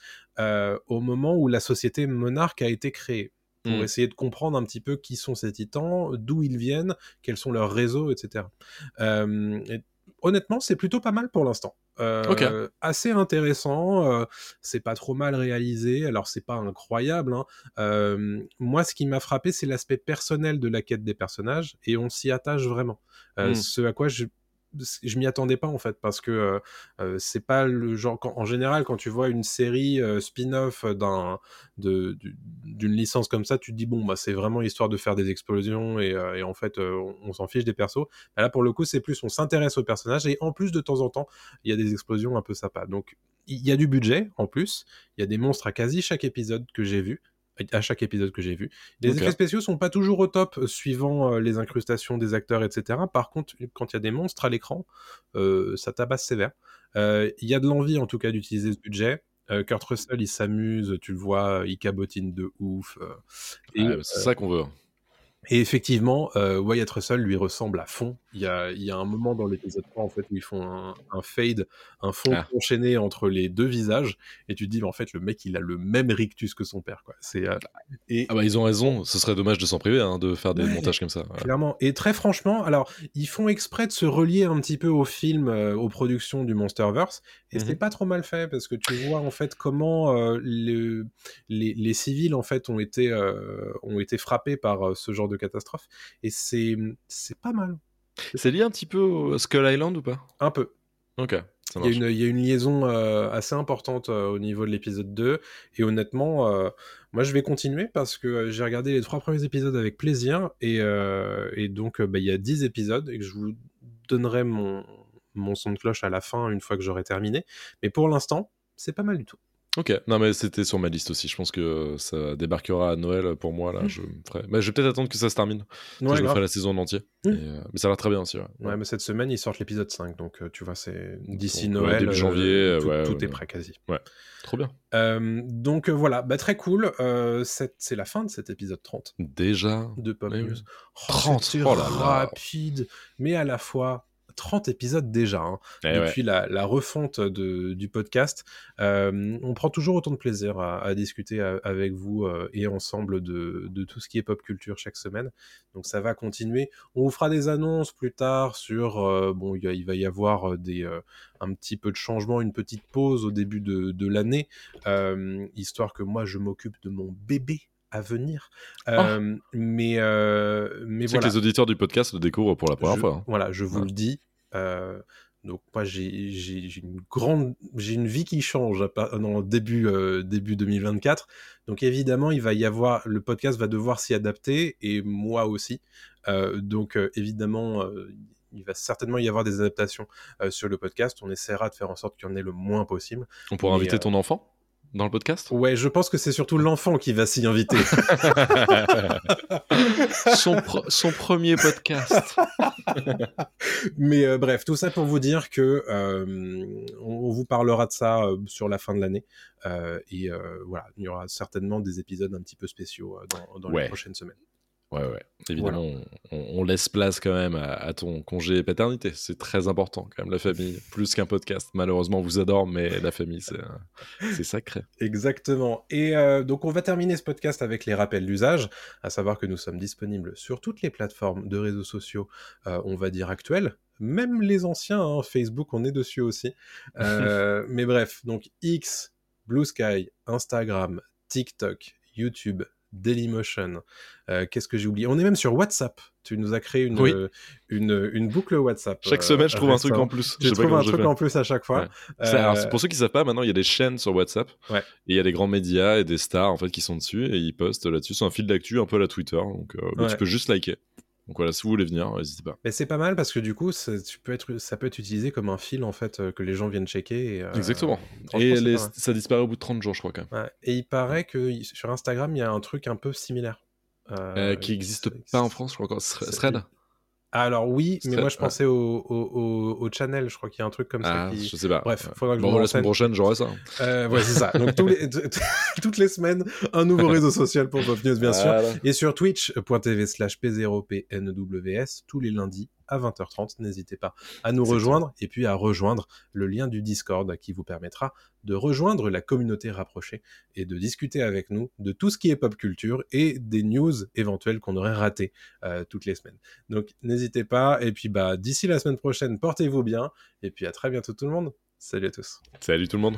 au moment où la société Monarch a été créée pour mmh. essayer de comprendre un petit peu qui sont ces titans, d'où ils viennent, quels sont leurs réseaux, etc. honnêtement, c'est plutôt pas mal pour l'instant. Euh, assez intéressant, euh, c'est pas trop mal réalisé, alors c'est pas incroyable. Hein. Euh, moi, ce qui m'a frappé, c'est l'aspect personnel de la quête des personnages, et on s'y attache vraiment. Mmh. Ce à quoi je je m'y attendais pas en fait parce que euh, euh, c'est pas le genre en général quand tu vois une série euh, spin-off d'un d'une licence comme ça tu te dis bon bah c'est vraiment histoire de faire des explosions et, en fait on, s'en fiche des persos. Là pour le coup c'est plus on s'intéresse aux personnages et en plus de temps en temps il y a des explosions un peu sympas. Donc il y a du budget en plus. Il y a des monstres à quasi chaque épisode que j'ai vu à chaque épisode que j'ai vu. Les effets spéciaux sont pas toujours au top euh, suivant euh, les incrustations des acteurs, etc. Par contre, quand il y a des monstres à l'écran, euh, ça tabasse sévère. Il y a de l'envie en tout cas d'utiliser ce budget. Kurt Russell, il s'amuse, tu le vois, il cabotine de ouf. c'est ça qu'on veut. et effectivement, Wyatt Russell lui ressemble à fond. Il y a, il y a un moment dans l'épisode 3 en fait, où ils font un, un fade, un fond Ah. enchaîné entre les deux visages, et tu te dis, mais en fait, le mec, il a le même rictus que son père. Quoi. C'est, euh, et, Ah bah ils ont raison, ce serait dommage de s'en priver, hein, de faire des Ouais. montages comme ça. ouais. Clairement. Et très franchement, alors, ils font exprès de se relier un petit peu au film, euh, aux productions du Monsterverse, et Mhm. c'est pas trop mal fait, parce que tu vois, en fait, comment euh, le- les, les civils, en fait, ont été, ont été frappés par ce genre de catastrophe, et c'est, c'est pas mal. C'est lié un petit peu au Skull Island ou pas Un peu. Ok, Il y, a une, il y a une liaison euh, assez importante euh, au niveau de l'épisode 2. Et honnêtement, euh, moi je vais continuer parce que j'ai regardé les trois premiers épisodes avec plaisir. Et, et donc bah, il y a 10 épisodes et que je vous donnerai mon, mon son de cloche à la fin une fois que j'aurai terminé. Mais pour l'instant, c'est pas mal du tout. Ok, non mais c'était sur ma liste aussi. Je pense que ça débarquera à Noël pour moi là. Je, me ferai... bah, je vais peut-être attendre que ça se termine. Ouais, je me ferai la saison en entier. Mm. Et, euh, Mais ça a l'air très bien aussi. Ouais. Ouais, mais cette semaine, ils sortent l'épisode 5. Donc euh, tu vois, c'est d'ici ouais, Noël. début euh, janvier, tout, ouais, tout ouais, est ouais. prêt quasi. Trop bien. Euh, donc euh, voilà, bah, très cool. Euh, c'est la fin de cet épisode 30. Déjà. de Pop News. oui. Oh, 30, c'était oh là là. rapide, mais à la fois 30 épisodes déjà, hein, Eh ouais. depuis la, la refonte de, du podcast. Euh, on prend toujours autant de plaisir à, à discuter a- avec vous euh, et ensemble de, de tout ce qui est pop culture chaque semaine. Donc ça va continuer. On vous fera des annonces plus tard sur... euh, bon, il, y a- il va y avoir des, un petit peu de changement, une petite pause au début de, de l'année, histoire que moi je m'occupe de mon bébé à venir. Euh, Mais, euh, mais voilà. que les auditeurs du podcast le découvrent pour la première Je- fois. hein. Voilà, je vous Ouais. le dis. Euh, donc moi j'ai une grande j'ai une vie qui change non, début euh, début 2024 donc évidemment il va y avoir le podcast va devoir s'y adapter et moi aussi. Euh, donc euh, évidemment il va certainement y avoir des adaptations sur le podcast. On essaiera de faire en sorte qu'il y en ait le moins possible. On pourra inviter ton enfant? Dans le podcast? Ouais je pense que c'est surtout l'enfant qui va s'y inviter son, son premier podcast. Mais euh, bref, tout ça pour vous dire que euh, on, vous parlera de ça euh, sur la fin de l'année. Et voilà, il y aura certainement des épisodes un petit peu spéciaux dans, dans Ouais. les prochaines semaines. Ouais, ouais. Évidemment, on, on laisse place quand même à, à ton congé paternité. C'est très important, quand même, la famille. Plus qu'un podcast. Malheureusement, on vous adore, mais la famille, c'est c'est sacré. Exactement. Et euh, donc on va terminer ce podcast avec les rappels d'usage, à savoir que nous sommes disponibles sur toutes les plateformes de réseaux sociaux, euh, on va dire actuelles, même les anciens, hein, Facebook, on est dessus aussi. Euh, mais bref, donc X, Blue Sky, Instagram, TikTok, YouTube, Dailymotion. Euh, Qu'est-ce que j'ai oublié? On est même sur WhatsApp. Tu nous as créé une, Oui. euh, une, une boucle WhatsApp. Chaque euh, semaine, je trouve un truc récemment. en plus. Je trouve un truc en plus à chaque fois. Ouais. C'est- alors, Euh, pour ceux qui savent pas, maintenant il y a des chaînes sur WhatsApp. Ouais. Et il y a des grands médias et des stars en fait qui sont dessus et ils postent là-dessus. C'est un fil d'actu un peu à la Twitter. Donc euh, Ouais. tu peux juste liker. Donc voilà, si vous voulez venir, n'hésitez pas. Mais c'est pas mal parce que du coup, ça, tu peux être, ça peut être utilisé comme un fil en fait euh, que les gens viennent checker. Et, euh, Exactement. Et les- ça disparaît au bout de 30 jours, je crois quand même. Ouais. Et il paraît que sur Instagram, il y a un truc un peu similaire. Euh, qui n'existe pas en France, je crois encore. Thread Alors oui, mais moi je ouais. pensais au, au, au, au channel. Je crois qu'il y a un truc comme ça Ah, qui. je sais pas. Bref, faudra que je Bon, me la semaine prochaine, j'aurai ça. Euh, ouais, c'est ça. Donc tous les, toutes les semaines, un nouveau réseau social pour Pop News, bien sûr. Et sur twitch.tv slash p0pnws tous les lundis à 20h30. N'hésitez pas à nous rejoindre et puis à rejoindre le lien du Discord qui vous permettra de rejoindre la communauté rapprochée et de discuter avec nous de tout ce qui est pop culture et des news éventuelles qu'on aurait ratées euh, toutes les semaines. Donc n'hésitez pas et puis bah d'ici la semaine prochaine, portez-vous bien et puis à très bientôt tout le monde. Salut à tous. Salut tout le monde.